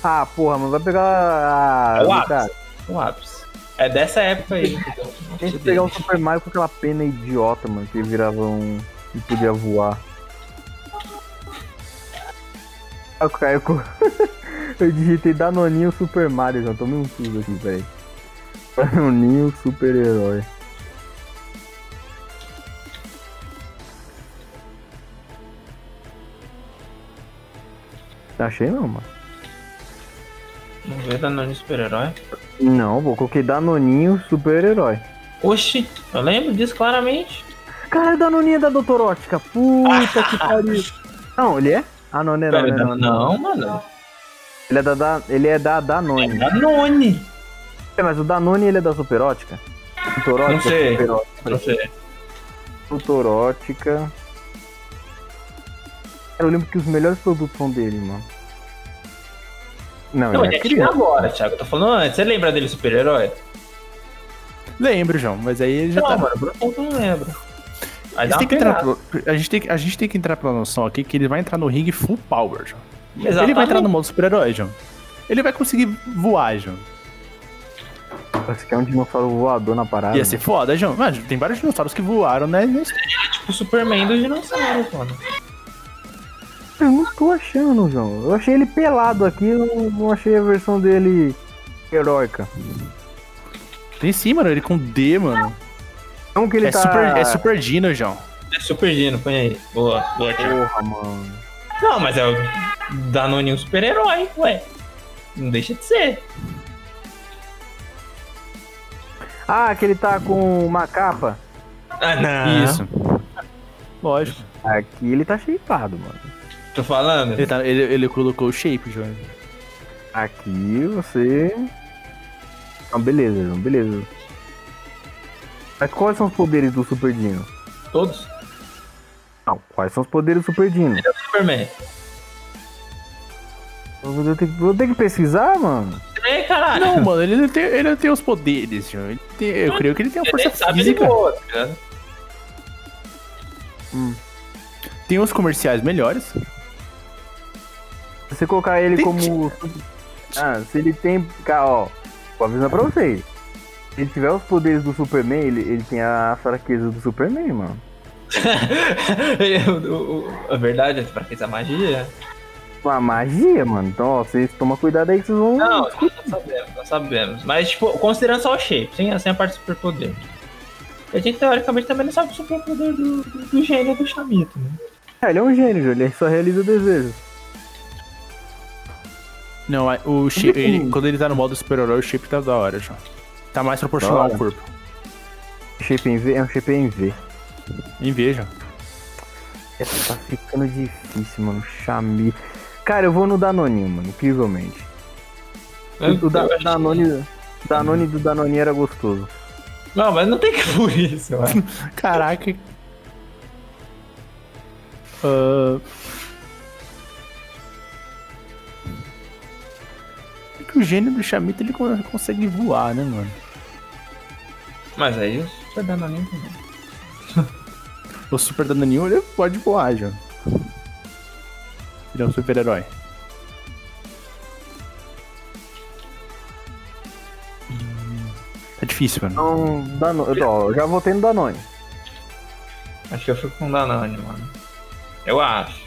S1: Ah, porra, mas vai pegar a.
S3: É o ápice. O ápice. É dessa época aí.
S1: Tem que pegar o Super Mario com aquela pena idiota, mano, que virava um. e podia voar. Ah, cara, eu, eu digitei Danoninho Super Mario, já tomei um susto aqui, peraí. Danoninho super-herói. Achei não, mano.
S3: Não vê Danoninho super-herói.
S1: Não, vou coloquei Danoninho super-herói.
S3: Oxi, eu lembro disso claramente.
S1: Cara, Danoninho é da Doutorótica. Puta que pariu. Não, ele é? Ah, não, não é não,
S3: Pera,
S1: não, é não.
S3: não, mano.
S1: Ele é da, da- ele é da
S3: É
S1: Danone.
S3: Danone.
S1: É, mas o Danone ele é da Superótica? Superótica?
S3: Não sei.
S1: Superótica.
S3: Não sei.
S1: Superótica. Eu lembro que os melhores produtos são dele, mano. Não,
S3: Não,
S1: ele
S3: ele
S1: é
S3: é
S1: criança.
S3: agora, Thiago. Eu tô falando antes. Você lembra dele super-herói?
S2: Lembro, João, mas aí ele já
S3: Não,
S2: tá.
S3: mano, por enquanto eu não lembro.
S2: Tem que entrar a, gente tem, que- a gente tem que entrar pela noção aqui que ele vai entrar no ringue full power, João. Ele
S3: Exatamente.
S2: vai entrar no modo super-herói, João. Ele vai conseguir voar, João.
S1: Você quer um dinossauro voador na parada?
S2: Ia ser foda, João. Mas tem vários dinossauros que voaram, né? nesse-
S3: Tipo o Superman dos dinossauros, mano.
S1: Eu não tô achando, João. Eu achei ele pelado aqui, eu não achei a versão dele heróica.
S2: Tem sim, mano. Ele com D, mano.
S1: Não que ele
S2: É,
S1: tá...
S2: super, é super Dino, João.
S3: É Super Dino, põe aí. Boa, boa.
S1: Porra, mano.
S3: Não, mas é o Danoninho super-herói, ué. Não deixa de ser.
S1: Ah, que ele tá com uma capa.
S3: Ah, não.
S2: Isso. Lógico.
S1: Aqui ele tá shapeado, mano.
S3: Tô falando.
S2: Ele, tá- ele- ele colocou o shape, João.
S1: Aqui você. Não, beleza, João, beleza. Mas quais são os poderes do Super Dino?
S3: Todos.
S1: Não, quais são os poderes do Super Dino?
S3: Superman.
S1: Eu vou ter, que- vou ter que pesquisar, mano.
S3: É, caralho.
S2: Não, mano, ele não tem, ele não tem os poderes, João. Ele tem- eu creio que ele tem a
S3: Ele
S2: força
S3: sabe de
S2: física.
S3: boa, tá ligado?
S2: Tem os comerciais melhores.
S1: Se você colocar ele como. Ah, se ele tem. Cara, ó, vou avisar pra vocês. Se ele tiver os poderes do Superman, ele, ele tem a fraqueza do Superman, mano.
S3: A verdade é a magia.
S1: Uma magia, mano. Então, ó, vocês tomam cuidado aí que vocês vão.
S3: Não, nós sabemos, nós sabemos. Mas, tipo, considerando só o shape, sem, sem a parte do superpoder. A gente, teoricamente, também não sabe o superpoder do, do, do gênio do Chamito, né?
S1: É, ele é um gênio, ele só realiza desejos.
S2: Não, o shape, ele- quando ele tá no modo super-herói, o shape tá da hora, João. Tá mais proporcional ao corpo.
S1: Shape em V é um shape em V.
S2: Inveja.
S1: Essa tá ficando difícil, mano. Chami. Cara, eu vou no Danoninho, mano, incrivelmente. O da, Danone, Danone do Danoninho era gostoso.
S3: Não, mas não tem que por isso, mano.
S2: Caraca. Ah. É que o gênio do Chamito ele con- consegue voar, né, mano?
S3: Mas aí o Super Danoninho também.
S2: O Super Danoninho ele pode voar, já. Ele é um super-herói. Tá difícil, mano.
S1: Então, Danone, ó, eu já votei no Danone.
S3: Acho que eu fico com o Danone, mano. Eu acho.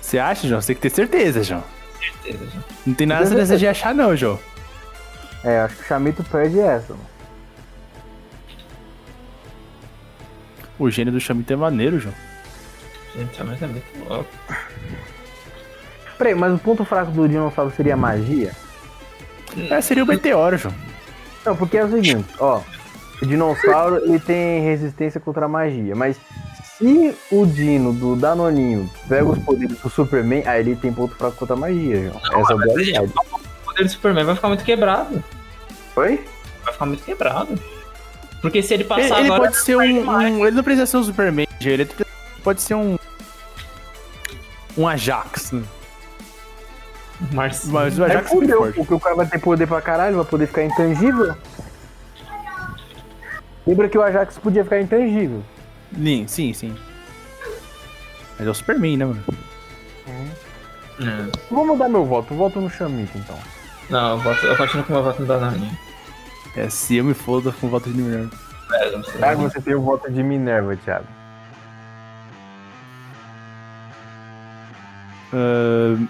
S2: Você acha, João? Você tem que ter certeza, João.
S3: Certeza, já.
S2: Não tem nada certeza de achar, não, João.
S1: É, acho que o Chamito perde essa, mano.
S2: O gênio do Chamito é maneiro, João.
S3: Gente, mas é muito louco.
S1: Peraí, mas o ponto fraco do dinossauro seria a magia?
S2: É, seria o meteoro, João.
S1: Não, porque é o seguinte, ó. O dinossauro, ele tem resistência contra a magia, mas se o Dino do Danoninho pega os poderes do Superman, aí ele tem ponto fraco contra a magia, João. Essa é a
S3: ele-
S1: dualidade.
S3: O poder do Superman vai ficar muito quebrado.
S1: Oi?
S3: Vai ficar muito quebrado. Porque se ele
S2: Ele,
S3: passar
S2: ele
S3: agora.
S2: pode ser um, um- Ele não precisa ser um Superman, ele pode ser um. Um Ajax. né?
S3: Marcinho.
S2: Mas o Ajax é muito
S1: fudeu,
S2: forte.
S1: porque o cara vai ter poder pra caralho, vai poder ficar intangível. Lembra que o Ajax podia ficar intangível.
S2: Sim, sim, sim. Mas é o Superman, né, mano?
S3: Hum.
S1: Vou mudar meu voto, voto no Chamito então.
S3: Não, eu, voto, eu continuo com o meu voto no Dananinho.
S2: É, se eu me foda com voto de Minerva.
S3: É, não sei.
S1: Ah, você tem o voto de Minerva, Thiago.
S2: Ahn,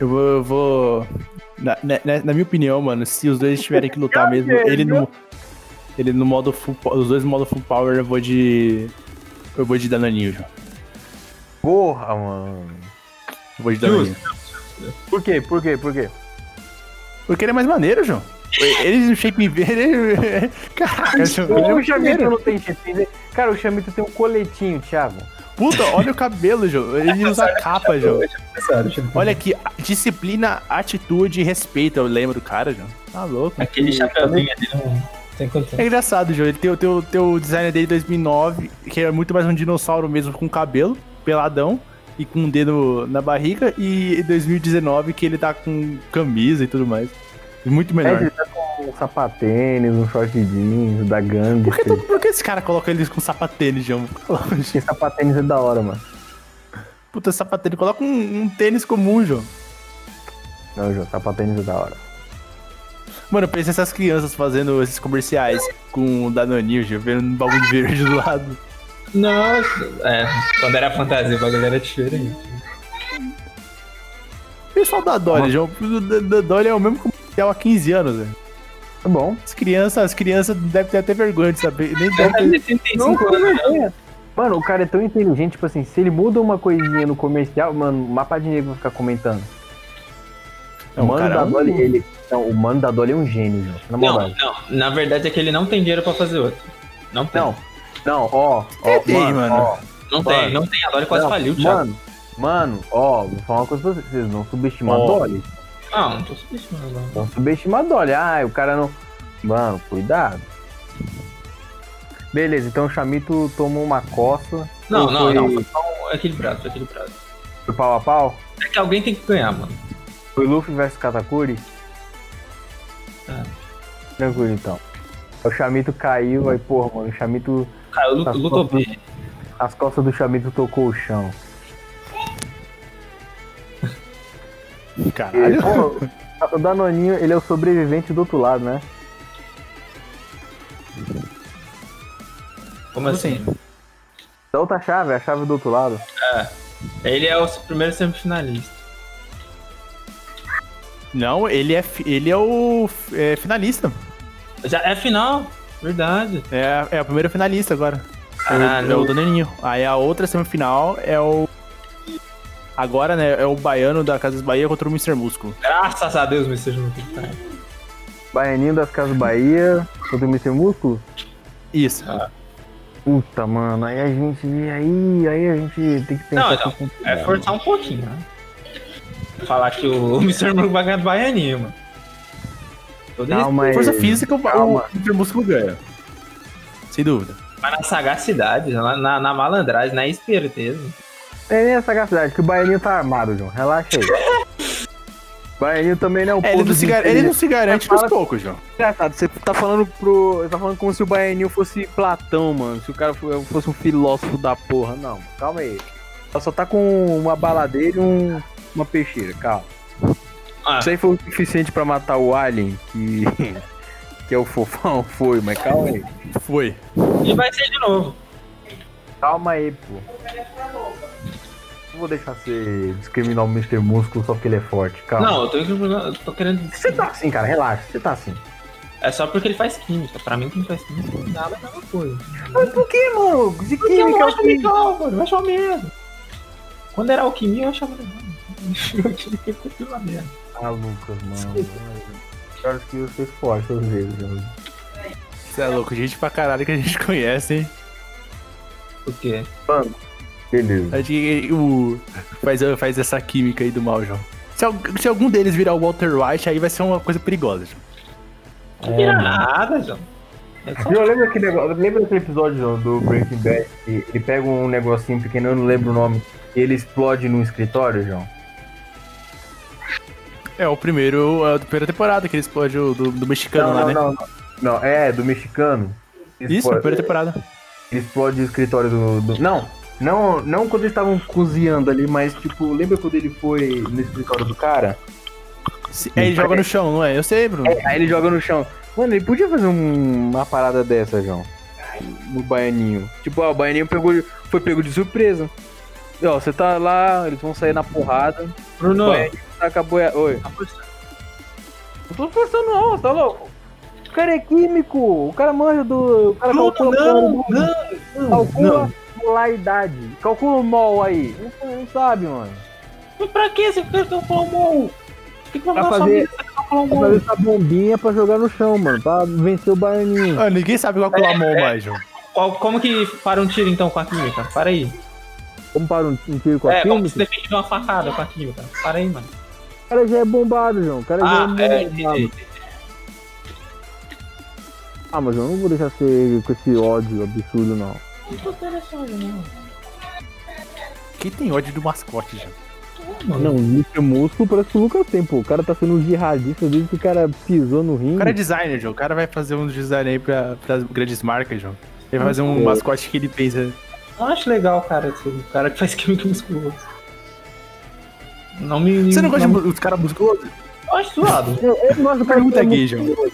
S2: eu vou. eu vou- na, na- na minha opinião, mano, se os dois tiverem que lutar mesmo, ele no. Ele no modo full po- Os dois no modo full power, eu vou de. Eu vou de Dananinho, João.
S1: Porra, mano.
S2: Eu vou de Dananinho.
S1: Por quê? Por quê? Por quê?
S2: Porque ele é mais maneiro, João. Ele no shape verde. Ele... Caraca, é
S1: o Chamito
S2: maneiro.
S1: não tem chip. Cara, o Chamito tem um coletinho, Thiago.
S2: Puta, olha o cabelo, João. Ele usa capa,
S3: eu-
S2: Olha aqui, disciplina, atitude e respeito. Eu lembro do cara, João. Tá louco.
S3: Aquele chapeuzinho ali tem.
S2: É engraçado, João. Ele tem, o- tem, o- tem o design dele de 2009, que é muito mais um dinossauro mesmo, com cabelo, peladão e com um dedo na barriga. E 2019, que ele tá com camisa e tudo mais. Muito
S1: É,
S2: melhor.
S1: ele tá com um sapatênis, um short jeans, da gangue.
S2: Por que, tu- por que esse cara coloca eles com sapatênis, João?
S1: Esse sapatênis é da hora, mano.
S2: Puta, sapatênis. Coloca um, um tênis comum, João.
S1: Não, João, sapatênis é da hora.
S2: Mano, pensa essas crianças fazendo esses comerciais com o Danoninho, vendo um bagulho verde do lado.
S3: Nossa, é, quando era fantasia, o bagulho era diferente.
S2: Pessoal da Dolly, João. O da- Dolly é o mesmo comercial há 15 anos, velho.
S1: Tá bom.
S2: As crianças, as crianças devem ter até vergonha de saber. Nem devem ter...
S3: Deve ter 35 anos. né?
S1: Mano, o cara é tão inteligente, tipo assim, se ele muda uma coisinha no comercial, mano, o mapa de negro vai ficar comentando.
S2: Não,
S1: o mano
S2: cara,
S1: da
S2: é
S1: Dolly, ele. Não, o mano da Dolly é um gênio, João. Na
S3: Não, não, na verdade é que ele não tem dinheiro pra fazer outro. Não tem.
S1: Não, não, ó, ó,
S2: tem,
S1: mano,
S2: mano.
S1: ó,
S3: não
S1: mano.
S3: tem, não tem. A Dolly quase
S1: não,
S3: faliu, Thiago.
S1: Mano, mano, ó, vou falar uma coisa pra vocês, vocês não subestimam
S2: Ó.
S1: a Dolly.
S3: Não, não tô subestimando. não.
S1: Não subestima a Dolly. Ah, o cara não. Mano, cuidado. Beleza, então o Chamito tomou uma coça.
S3: Não, não,
S1: foi,
S3: não. Foi só um equilibrado, foi equilibrado.
S1: Foi pau a pau?
S3: É que alguém tem que ganhar, mano.
S1: Foi Luffy versus Katakuri?
S3: É.
S1: Tranquilo então. O Chamito caiu, aí, porra, mano, o Chamito. Tá
S3: lutou
S1: só-
S3: bem.
S1: As costas do Chamito tocou o chão. E,
S2: Caralho.
S1: pô, o Danoninho, ele é o sobrevivente do outro lado, né?
S3: Como assim?
S1: Da outra chave, a chave do outro lado.
S3: Ele é o primeiro semifinalista.
S2: Não, ele é, ele é o é, finalista.
S3: Já é final, verdade.
S2: É, é o primeiro finalista agora. É o-
S3: Ah,
S2: é,
S3: não.
S2: o. Aí a outra semifinal é o. Agora, né? É o baiano da Casas Bahia contra o Mr. Músculo.
S3: Graças a Deus, seja muito
S1: Baianinho das Casas Bahia contra o Mr. Músculo.
S2: Isso.
S1: Puta, mano, aí a gente. Aí, aí a gente tem que pensar.
S3: Não, então,
S1: com-
S3: É forçar um pouquinho, né? Falar que o Mr. Murgo vai ganhar do Baianinho, mano. Todo
S1: Calma aí.
S2: Força física, o,
S1: calma.
S2: o Mr. Músculo ganha. Sem dúvida.
S3: Mas na sagacidade, na, na, na malandragem, na esperteza.
S1: É nem a sagacidade, que o Baianinho tá armado, João. Relaxa aí. Baianinho também não é um
S2: É, ele, não se, gar- ele não se garante
S1: Fala-
S2: nos poucos, João.
S1: Engraçado, você tá falando pro. Você tá falando como se o Baianinho fosse Platão, mano. Se o cara fo- fosse um filósofo da porra. Não, calma aí. Ela só tá com uma baladeira e um, uma peixeira, calma.
S3: Ah,
S1: Isso aí foi o suficiente pra matar o Alien, que. que é o fofão, foi, mas calma aí.
S2: Foi.
S3: e vai ser de novo.
S1: Calma aí, pô. Não vou deixar você discriminar o Mr. Músculo só porque ele é forte, calma.
S3: Não, eu tô, eu tô querendo.
S1: Você tá assim, cara, relaxa, você tá assim.
S3: É só porque ele faz química. Pra mim, quem faz química não nada é a mesma coisa.
S1: Mas por que, mano? De
S3: Porque eu
S1: química
S3: não
S1: é
S3: acho
S1: o que?
S3: legal, mano. Eu acho merda. Quando era alquimia, eu achava legal. Que merda.
S1: Ah, Lucas, mano. Acho que você forte às vezes, mano.
S2: Você é louco, gente pra caralho que a gente conhece, hein?
S3: Por quê?
S1: Beleza.
S2: A gente o, faz, faz essa química aí do mal, João. Se, se algum deles virar o Walter White, aí vai ser uma coisa perigosa. João.
S3: Não vira nada, João. É só-
S1: João, lembra aquele, negócio, lembra daquele episódio João, do Breaking Bad? Que ele pega um negocinho pequeno, eu não lembro o nome, e ele explode no escritório, João?
S2: É o primeiro, a primeira temporada que ele explode o do, do mexicano
S1: Não,
S2: lá,
S1: não,
S2: né?
S1: não, não. Não, é, do mexicano.
S2: Isso, a
S1: Explode-
S2: primeira temporada.
S1: Ele explode o escritório do. do- Não, não, não quando eles estavam cozinhando ali, mas tipo, lembra quando ele foi no escritório do cara?
S2: Se- É, ele joga no chão, não é? Eu sei, Bruno.
S1: É, aí ele joga no chão. Mano, ele podia fazer um- uma parada dessa, João. No baianinho. Tipo, ó, o baianinho pegou, foi pego de surpresa. Ó, você tá lá, eles vão sair na porrada.
S3: Bruno,
S1: O baianinho com a boia. Oi. Não tô forçando não, tá louco? O cara é químico, o cara manja do. O cara
S3: Bruno,
S1: calcula
S3: não,
S1: do-
S3: não, não,
S1: Calcula a idade. Calcula o mol aí. Não, não sabe, mano.
S3: Mas pra que você quer calcular o mol? Que que vai
S1: Pra
S3: fazer
S1: Pra
S3: mol?
S1: fazer essa bombinha pra jogar no chão, mano. Pra vencer o baianinho.
S2: Ah, ninguém sabe calcular a mão mais, João.
S3: Como que para um tiro então com a química? Para aí.
S1: Como para um, um tiro com a
S3: É, como que
S1: química?
S3: se defende de uma facada com a química? Para aí, mano.
S1: O cara já é bombado, João. O cara
S3: Ah,
S1: já
S3: é,
S1: é bombado.
S3: entendi.
S1: Ah, mas eu não vou deixar ser com esse ódio absurdo, não.
S3: Não tô interessado, não.
S2: Quem tem ódio do mascote, João?
S1: Não, o Mr. Músculo parece que o Lucas tem, pô. O cara tá sendo um jihadista desde que o cara pisou no ringue.
S2: O cara é designer, João. O cara vai fazer um design aí pra, pras grandes marcas, João. Ele vai fazer um
S1: É.
S2: mascote que ele pensa.
S3: Eu acho legal, cara, esse cara que faz química musculosa. Não me.
S2: Você não gosta
S3: não,
S2: de os caras musculosos?
S3: Eu acho zoado.
S1: Eu, eu gosto do cara
S2: Pergunta
S1: é
S2: aqui, João.
S1: musculoso.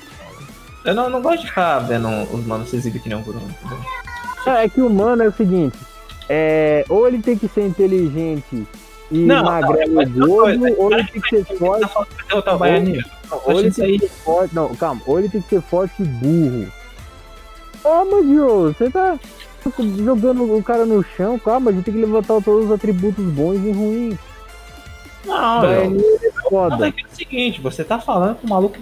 S3: Eu não, não gosto de ficar vendo os manos se exibir que nem um por um.
S1: É, é que o mano é o seguinte. É, ou ele tem que ser inteligente e
S3: Não,
S1: magrelo
S3: não,
S1: e
S3: uma
S1: gordo, ou ele
S3: para
S1: tem que ser
S3: Tá
S1: forte. Ou ele tem que ser forte. Não, calma. Ou ele tem que ser forte e burro. Mas Joe, você tá jogando o cara no chão, calma, a gente tem que levantar todos os atributos bons e ruins.
S3: Não,
S1: Baianinho é foda.
S3: é é o seguinte, você tá falando que o maluco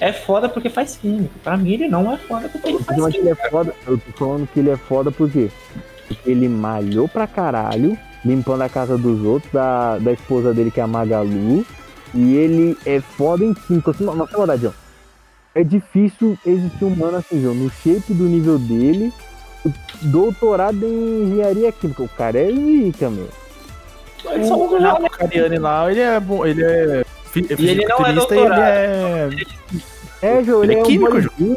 S3: é foda porque faz química. Pra mim ele não é foda porque ele faz
S1: falando que ele
S3: química.
S1: é foda. Eu tô falando que ele é foda por quê? Porque ele malhou pra caralho, limpando a casa dos outros, da, da esposa dele, que é a Magalu. E ele é foda em química. Assim, Mas, na ó. É difícil existir um mano assim, João, no shape do nível dele, doutorado em engenharia química. O cara é zica, meu.
S3: Ele só usa
S2: O lá, ele é bom, ele é. fi-
S3: E ele não é
S2: e
S3: doutorado.
S2: Ele é.
S1: É, João,
S2: Ele
S1: ele,
S2: é
S1: é,
S2: químico,
S1: um.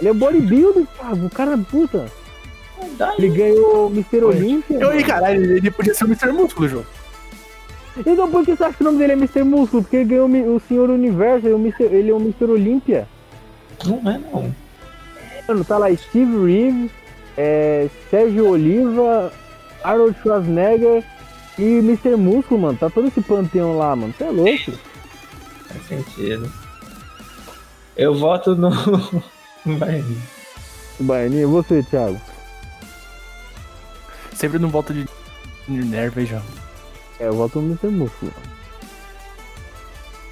S1: Ele é bodybuilder, cara. O cara, puta.
S3: Daí,
S1: Ele ganhou o Mr. Olímpia.
S2: Eu,
S1: mano.
S2: caralho, ele, ele podia ser o Mr. Músculo, João.
S1: Então por que você acha que o nome dele é Mr. Músculo? Porque ele ganhou o Senhor Universo, ele é o Mr. ele é o Mr. Olímpia.
S3: Não é não.
S1: Mano, tá lá Steve Reeves, é, Sérgio Oliva, Arnold Schwarzenegger e Mr. Músculo, mano. Tá todo esse panteão lá, mano. Você é louco.
S3: Faz sentido. Eu voto no. no Baianinho.
S1: Baianinho, e você, Thiago?
S2: Sempre não volta de, hein, João.
S1: É, eu voto no Mr. Músculo.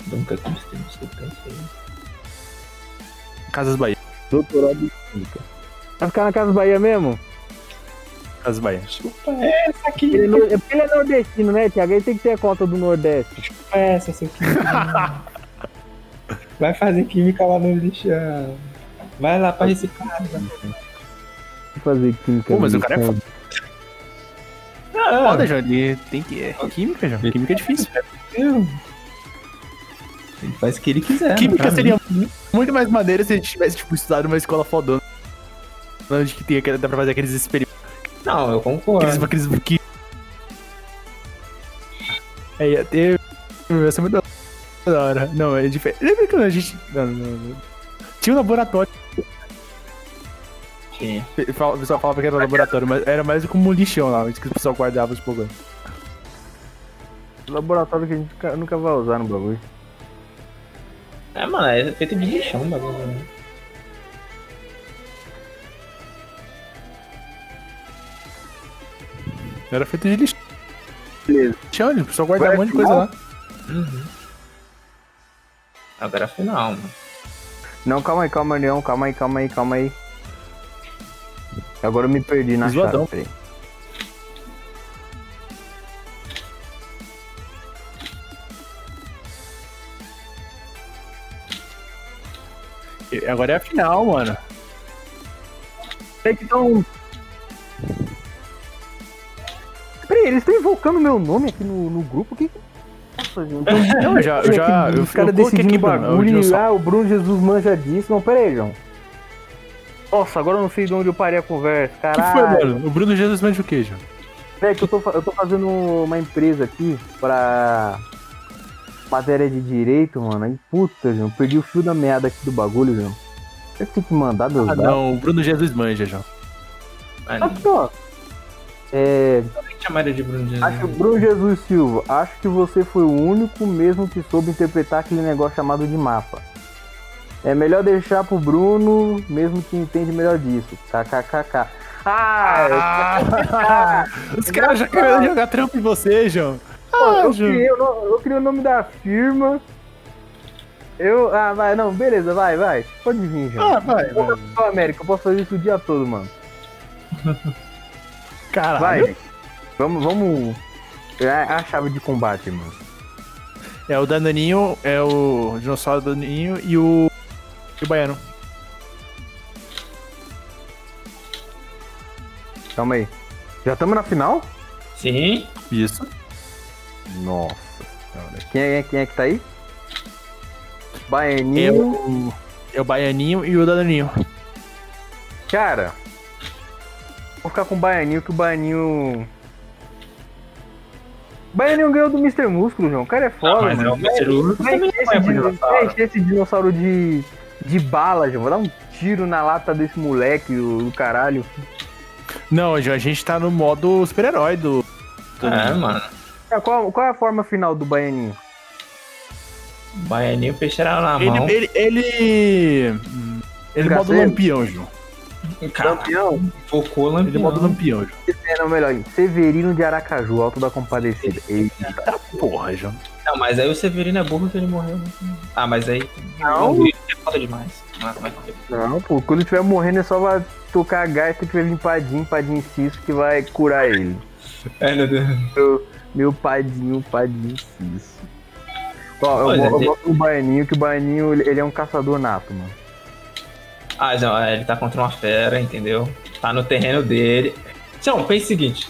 S3: Nunca que eu pensei.
S2: Casas Bahia.
S1: Doutorado. Vai ficar na Casa Bahia mesmo?
S2: Casas Bahia.
S3: Chupa essa aqui.
S1: Ele é, é ele é nordestino, né, Thiago? Ele tem que ter a cota do Nordeste.
S3: Chupa essa, seu química. Vai fazer química lá no lixão. Vai lá pra reciclar.
S1: Vou fazer química.
S2: Pô, mas
S1: no
S2: o cara é.
S3: Ah,
S2: Foda, João. Ele tem que. É química, João. Química é difícil.
S3: Ele faz o que ele quiser.
S2: Química
S3: pra mim.
S2: seria muito mais maneiro se a gente tivesse, tipo, estudado numa escola fodona. Onde que tem, dá pra fazer aqueles experimentos.
S3: Não, eu concordo.
S2: Aqueles, aqueles que... É, ia ter. Ia ser muito da hora. Não, é diferente. Lembra que a gente. Não, não, não. Tinha um laboratório.
S3: Tinha.
S2: O pessoal falava que era um laboratório, mas era mais como um lixão lá, onde que o pessoal guardava os programas.
S1: Laboratório que a gente nunca- nunca vai usar no bagulho.
S3: É, mano, é feito de lixão o bagulho.
S2: Era feito de
S1: lixo.
S2: Lixão, ele só guardar um monte de coisa lá.
S3: Uhum. Agora é a final, mano.
S1: Não, calma aí, calma aí. Calma aí, calma aí, calma aí. Agora eu me perdi na
S2: Zoadão.
S1: chave. Peraí.
S2: Agora é a final, mano.
S1: Tem que estão Eles estão invocando meu nome aqui no, no grupo? Que que- Nossa, gente. Então,
S2: Não, eu já, eu já,
S1: Os caras decidindo
S2: aqui,
S1: bagulho.
S2: dinossauro.
S1: Ah, o Bruno Jesus manja disso. Não, pera aí, João. Nossa, agora eu não sei de onde eu parei a conversa.
S2: O que foi,
S1: Caralho.
S2: mano? O Bruno Jesus manda o quê, João?
S1: É que eu tô, eu tô fazendo uma empresa aqui pra matéria de direito, mano. Aí, puta, João, perdi o fio da meada aqui do bagulho, João. Eu tenho que mandar meus
S2: Ah,
S1: dados.
S2: não, o Bruno Jesus manja, João.
S3: Mas
S1: Ah,
S3: não
S1: pô. É,
S3: tem que chamar ele de Bruno Jesus.
S1: acho Bruno Jesus Silva, acho que você foi o único mesmo que soube interpretar aquele negócio chamado de mapa. É melhor deixar pro Bruno, mesmo que entende melhor disso. KKKK. Ah,
S2: Os caras já querendo jogar trampo em você, João.
S1: Pô,
S2: Ah,
S1: eu,
S2: João.
S1: criei o no- eu criei o nome da firma. Eu. Ah, vai, não, beleza, vai, vai. Pode vir, João.
S2: Ah, vai, vai.
S1: Ô, América, eu posso fazer isso o dia todo, mano.
S2: Caralho.
S1: Vai. Vamos, vamos. É a chave de combate, mano.
S2: É o Danoninho, é o dinossauro Danoninho e o. E o Baiano.
S1: Calma aí. Já estamos na final?
S3: Sim.
S2: Isso.
S1: Nossa senhora. Quem é, quem é que tá aí?
S2: É
S1: Baianinho.
S2: o. É o Baianinho e o Danoninho.
S1: Cara. Vou ficar com o Baianinho, que o Baianinho. O Baianinho ganhou do Mr. Músculo, João. O cara é foda,
S3: mas é
S1: mano.
S3: o Mr. É
S1: esse,
S3: dinossauro.
S1: de, de bala, João. Vou dar um tiro na lata desse moleque, o do caralho.
S2: Não, João, a gente tá no modo super-herói do. do-
S3: É, mano.
S1: É, Qual, qual é a forma final do Baianinho?
S3: Baianinho peixeira na
S2: Ele.
S3: mão.
S2: Ele. Ele. Ele modo
S1: Engraçado.
S2: lampião, João.
S3: Cara,
S1: Campeão?
S3: focou
S2: Ele
S3: lampião.
S2: modo lampião, João.
S1: É, não, melhor. Severino de Aracaju, Alto da Compadecida. Eita.
S2: Porra, João.
S3: Não, mas aí o Severino é burro que ele morreu. Ah, mas aí.
S1: Não.
S3: O é foda demais.
S1: Não, pô, quando ele estiver morrendo é só vai tocar a gaita que vai vir padinho, padinho ciso que vai curar ele.
S3: É, meu Deus.
S1: Meu, meu padinho, padinho ciso. Ó, eu,
S3: é,
S1: eu gosto do Baianinho, que o Baianinho ele é um caçador nato, mano.
S3: Ah, não, é, ele tá contra uma fera, entendeu? Tá no terreno dele. Então, pense o seguinte: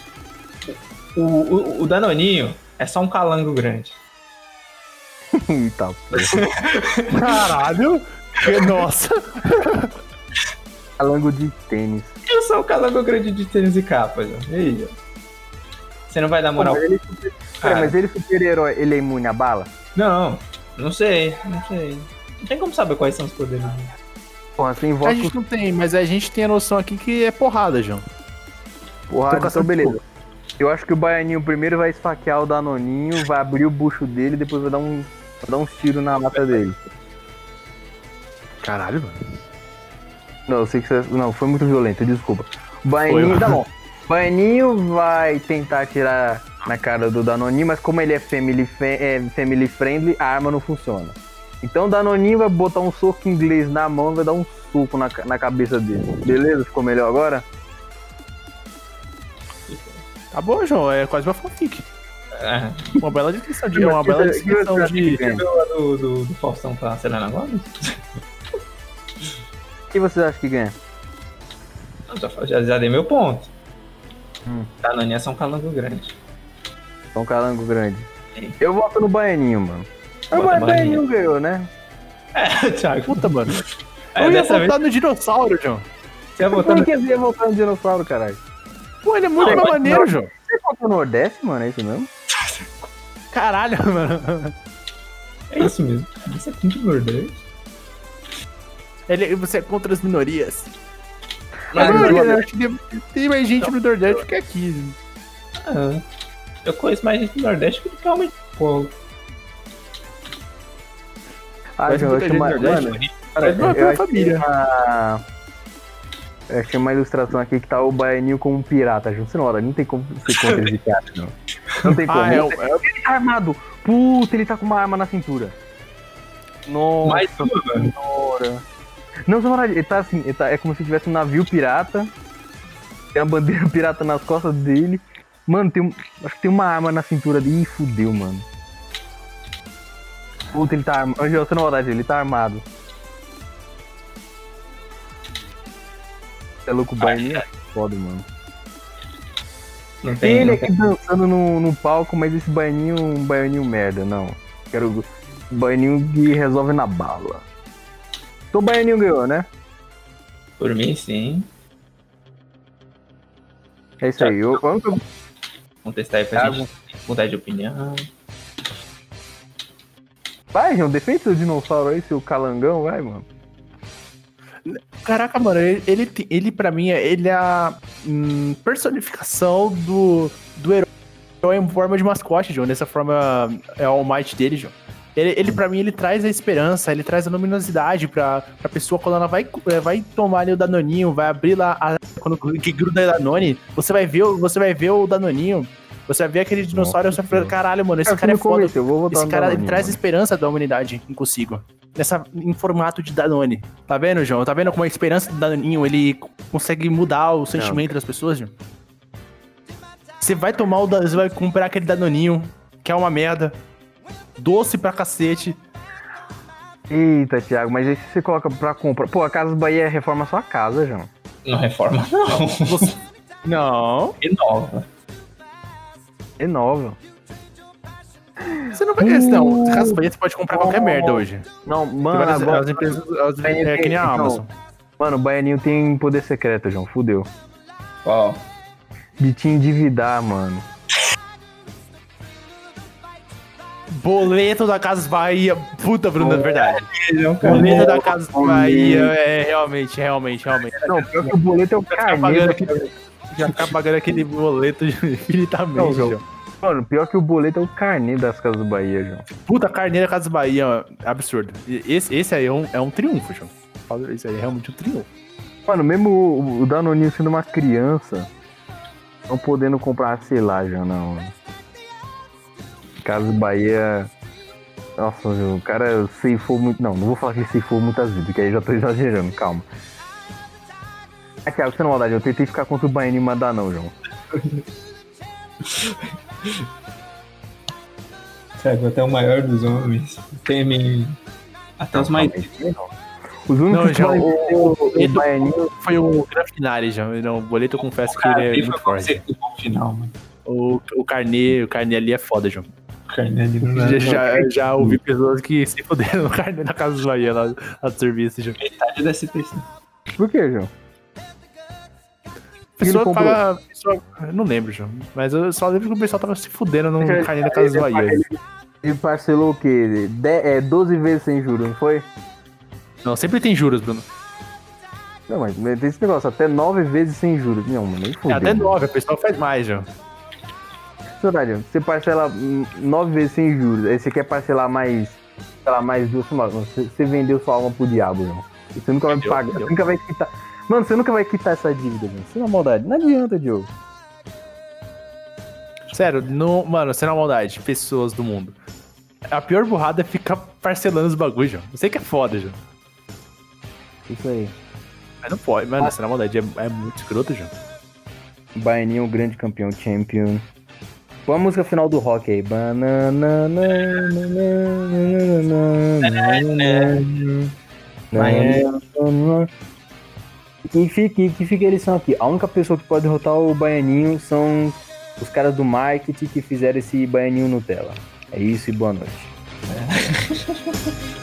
S3: o, o, o Danoninho é só um calango grande.
S1: Eita, pô.
S2: Caralho! Que- Nossa!
S1: Calango de tênis.
S3: Eu sou um calango grande de tênis e capa, já. E aí, ó. Você não vai dar moral?
S1: Mas ele, super- Pera,
S3: Cara,
S1: mas ele super-herói, ele é imune a bala?
S3: Não, não sei, não sei. Não tem como saber quais são os poderes. dele.
S1: Porra, você
S2: A
S1: invoca
S2: gente não tem, mas a gente tem a noção aqui que é porrada, João.
S1: porrada, então
S2: de
S1: beleza. Eu acho que o Baianinho primeiro vai esfaquear o Danoninho, vai abrir o bucho dele e depois vai dar um, vai dar uns tiros na lata dele.
S2: Caralho, mano.
S1: Não, eu sei que você. Não, foi muito violento, desculpa. O Baianinho.
S2: Foi.
S1: Tá bom. O Baianinho vai tentar atirar na cara do Danoninho, mas como ele é family, é family friendly, a arma não funciona. Então o Danoninho vai botar um soco inglês na mão e vai dar um soco na, na cabeça dele. Beleza? Ficou melhor agora?
S2: Tá bom, João, é quase uma fanfic.
S3: É.
S2: Uma bela descrição de. Uma bela descrição
S1: acha que
S2: de.
S3: Do, do, do Faustão tá Selena Gomes?
S1: O que vocês acham que ganha?
S3: Já, já, já dei meu ponto.
S1: Hum.
S3: Danoninho é só um calango grande.
S1: É um calango grande. Eu voto no Baianinho, mano. O
S3: Bota o
S1: Baianinho ganhou, né?
S3: É, Thiago.
S2: Puta, mano.
S3: É,
S2: eu ia
S3: dessa vez
S2: voltar no dinossauro, João.
S3: você ia botar
S1: Quem
S3: no...
S1: quer dizer votar no dinossauro, caralho?
S2: Pô, ele é muito
S3: Não,
S2: mais maneiro, João.
S1: Você votou no Nordeste, mano? É isso mesmo?
S2: Caralho, mano.
S3: É isso mesmo. Você é muito Nordeste.
S2: Ele, você é contra as minorias.
S1: Mas
S2: Mas,
S1: o
S2: eu acho que tem- mais gente no Nordeste que aqui.
S3: Ah, eu conheço mais gente do Nordeste que realmente. Pô,
S1: Ah,
S2: Mas
S1: eu achei uma,
S2: Nordeste,
S1: mano,
S2: é
S1: eu
S2: pela
S1: achei. Uma... Eu achei uma ilustração aqui que tá o Baianinho como um pirata, junto. Você não, olha, não tem como ser contra esse cara, não. Não tem como.
S2: Ah, é, é
S1: Ele tá armado. Puta, ele tá com uma arma na cintura. Nossa
S3: mais
S1: senhora. Não, não, ele tá assim, ele tá- é como se tivesse um navio pirata. Tem uma bandeira pirata nas costas dele. Mano, tem um, acho que tem uma arma na cintura dele. Ih, fudeu, mano. Puta, ele tá armado. Você não, ele tá armado. É louco, o Baianinho é foda, mano.
S3: Não
S1: Tem ele
S3: não
S1: aqui
S3: tem.
S1: dançando no, no palco, mas esse baianinho, um baianinho merda, não. Quero o baianinho que resolve na bala. Então o baianinho ganhou, né?
S3: Por mim, sim.
S1: É isso aí. Eu, eu,
S3: Vamos testar aí pra
S1: Thiago.
S3: gente mudar de opinião.
S1: Vai, João, defende seu dinossauro aí, seu calangão, vai, mano.
S2: Caraca, mano, ele, ele, ele pra mim, é- ele é a hum, personificação do, do herói em forma de mascote, João. Nessa forma é o All Might dele, João. Ele, ele, pra mim, ele traz a esperança, ele traz a luminosidade pra, pra pessoa quando ela vai, eh, vai tomar ali o Danoninho, vai abrir lá, a, quando que gruda a Danone, você vai ver, o- você vai ver o Danoninho, você ver aquele dinossauro e você vai falar, caralho, mano, esse
S1: Cara,
S2: cara é foda. Esse cara
S1: Danoninho,
S2: traz
S1: mano.
S2: esperança da humanidade em consigo. Nessa, em formato de Danone. Tá vendo, João? Tá vendo como a esperança do Danoninho ele consegue mudar o sentimento das pessoas, João? Você vai tomar o Dan- Você vai comprar aquele Danoninho, que é uma merda. Doce pra cacete.
S1: Eita, Thiago, mas aí se você coloca pra comprar. Pô, a Casa Bahia reforma sua casa, João.
S3: Não reforma, não.
S2: Você- Não.
S3: Renova.
S1: É nova.
S2: Você não vai. Não, Casa Bahia você pode comprar qualquer merda hoje.
S1: Não, mano,
S2: várias-
S1: agora.
S2: as empresas. as- é que nem a Amazon.
S1: Mano, o Baianinho tem poder secreto, João. Fudeu.
S3: Ó,
S1: De te endividar, mano.
S2: Boleto da Casa Bahia. Puta, Bruno, é verdade.
S3: é um
S2: Boleto da Casa Bahia é realmente, realmente, realmente.
S1: Não, pior que o boleto é o carneiro.
S2: Já ficar pagando aquele boleto infinitamente.
S1: João.
S2: João.
S1: Mano, pior que o boleto é o carneiro das Casas Bahia, João.
S2: Puta carneira Casa Bahia, ó, absurdo. Esse, esse aí é um, é um triunfo, João. Isso aí é realmente um triunfo.
S1: Mano, mesmo o, o Danoninho sendo uma criança, não podendo comprar, sei lá, já não. Casas Bahia. Nossa, o cara ceifou muito. Não, não vou falar que ceifou muitas vidas, que aí já tô exagerando, calma. Ah, Thiago, sem maldade, eu tentei ficar contra o Baianinho, mas dá não, João.
S3: Thiago, até o maior dos homens. Temem até os mais.
S1: Os únicos
S2: Não, já,
S1: podem
S2: o-
S1: o, o
S2: Ele
S1: Baianinho.
S2: foi o grande finale, já. Não, o boleto eu confesso que ele é
S3: Ele
S2: muito
S3: foi
S2: forte.
S3: final, mano.
S2: O, o carnê, o carnê ali é foda, João.
S3: Não
S2: Já,
S3: é
S2: já, já ouvi pessoas que se fuderam no carnê na Casa Bahia lá, lá do serviço, João.
S3: metade da SPC.
S1: Por que, João?
S2: Pessoa paga. Pessoa, não lembro, João. Mas eu só lembro que o pessoal tava se fudendo no carnê da Casa Bahia.
S1: Ele, ele parcelou o quê? De, é, 12 vezes sem juros, não foi?
S2: Não, sempre tem juros, Bruno.
S1: Não, mas tem esse negócio, até 9 vezes sem juros. Não, mano, nem
S2: É
S1: fudeu.
S2: até nove, a pessoa faz mais, João.
S1: Verdade, você parcela hum, nove vezes sem juros, aí você quer parcelar mais, sei lá, mais duas semanas. Você, você vendeu sua alma pro diabo, João. Você nunca vai pagar, nunca vai quitar. Mano, você nunca vai quitar essa dívida, João. Sem na maldade. Não adianta, Diogo.
S2: Sério, no, mano, sem na maldade, pessoas do mundo. A pior burrada é ficar parcelando os bagulhos, João. Eu sei que é foda, João.
S1: Isso aí.
S2: Mas não pode, mano, sem na maldade, é, é muito escroto, João.
S1: Baianinho, o grande campeão, champion. Põe a música final do rock aí. Que fique, que fique a lição aqui. A única pessoa que pode derrotar o Baianinho são os caras do marketing que fizeram esse Baianinho Nutella. É isso e boa noite.
S4: I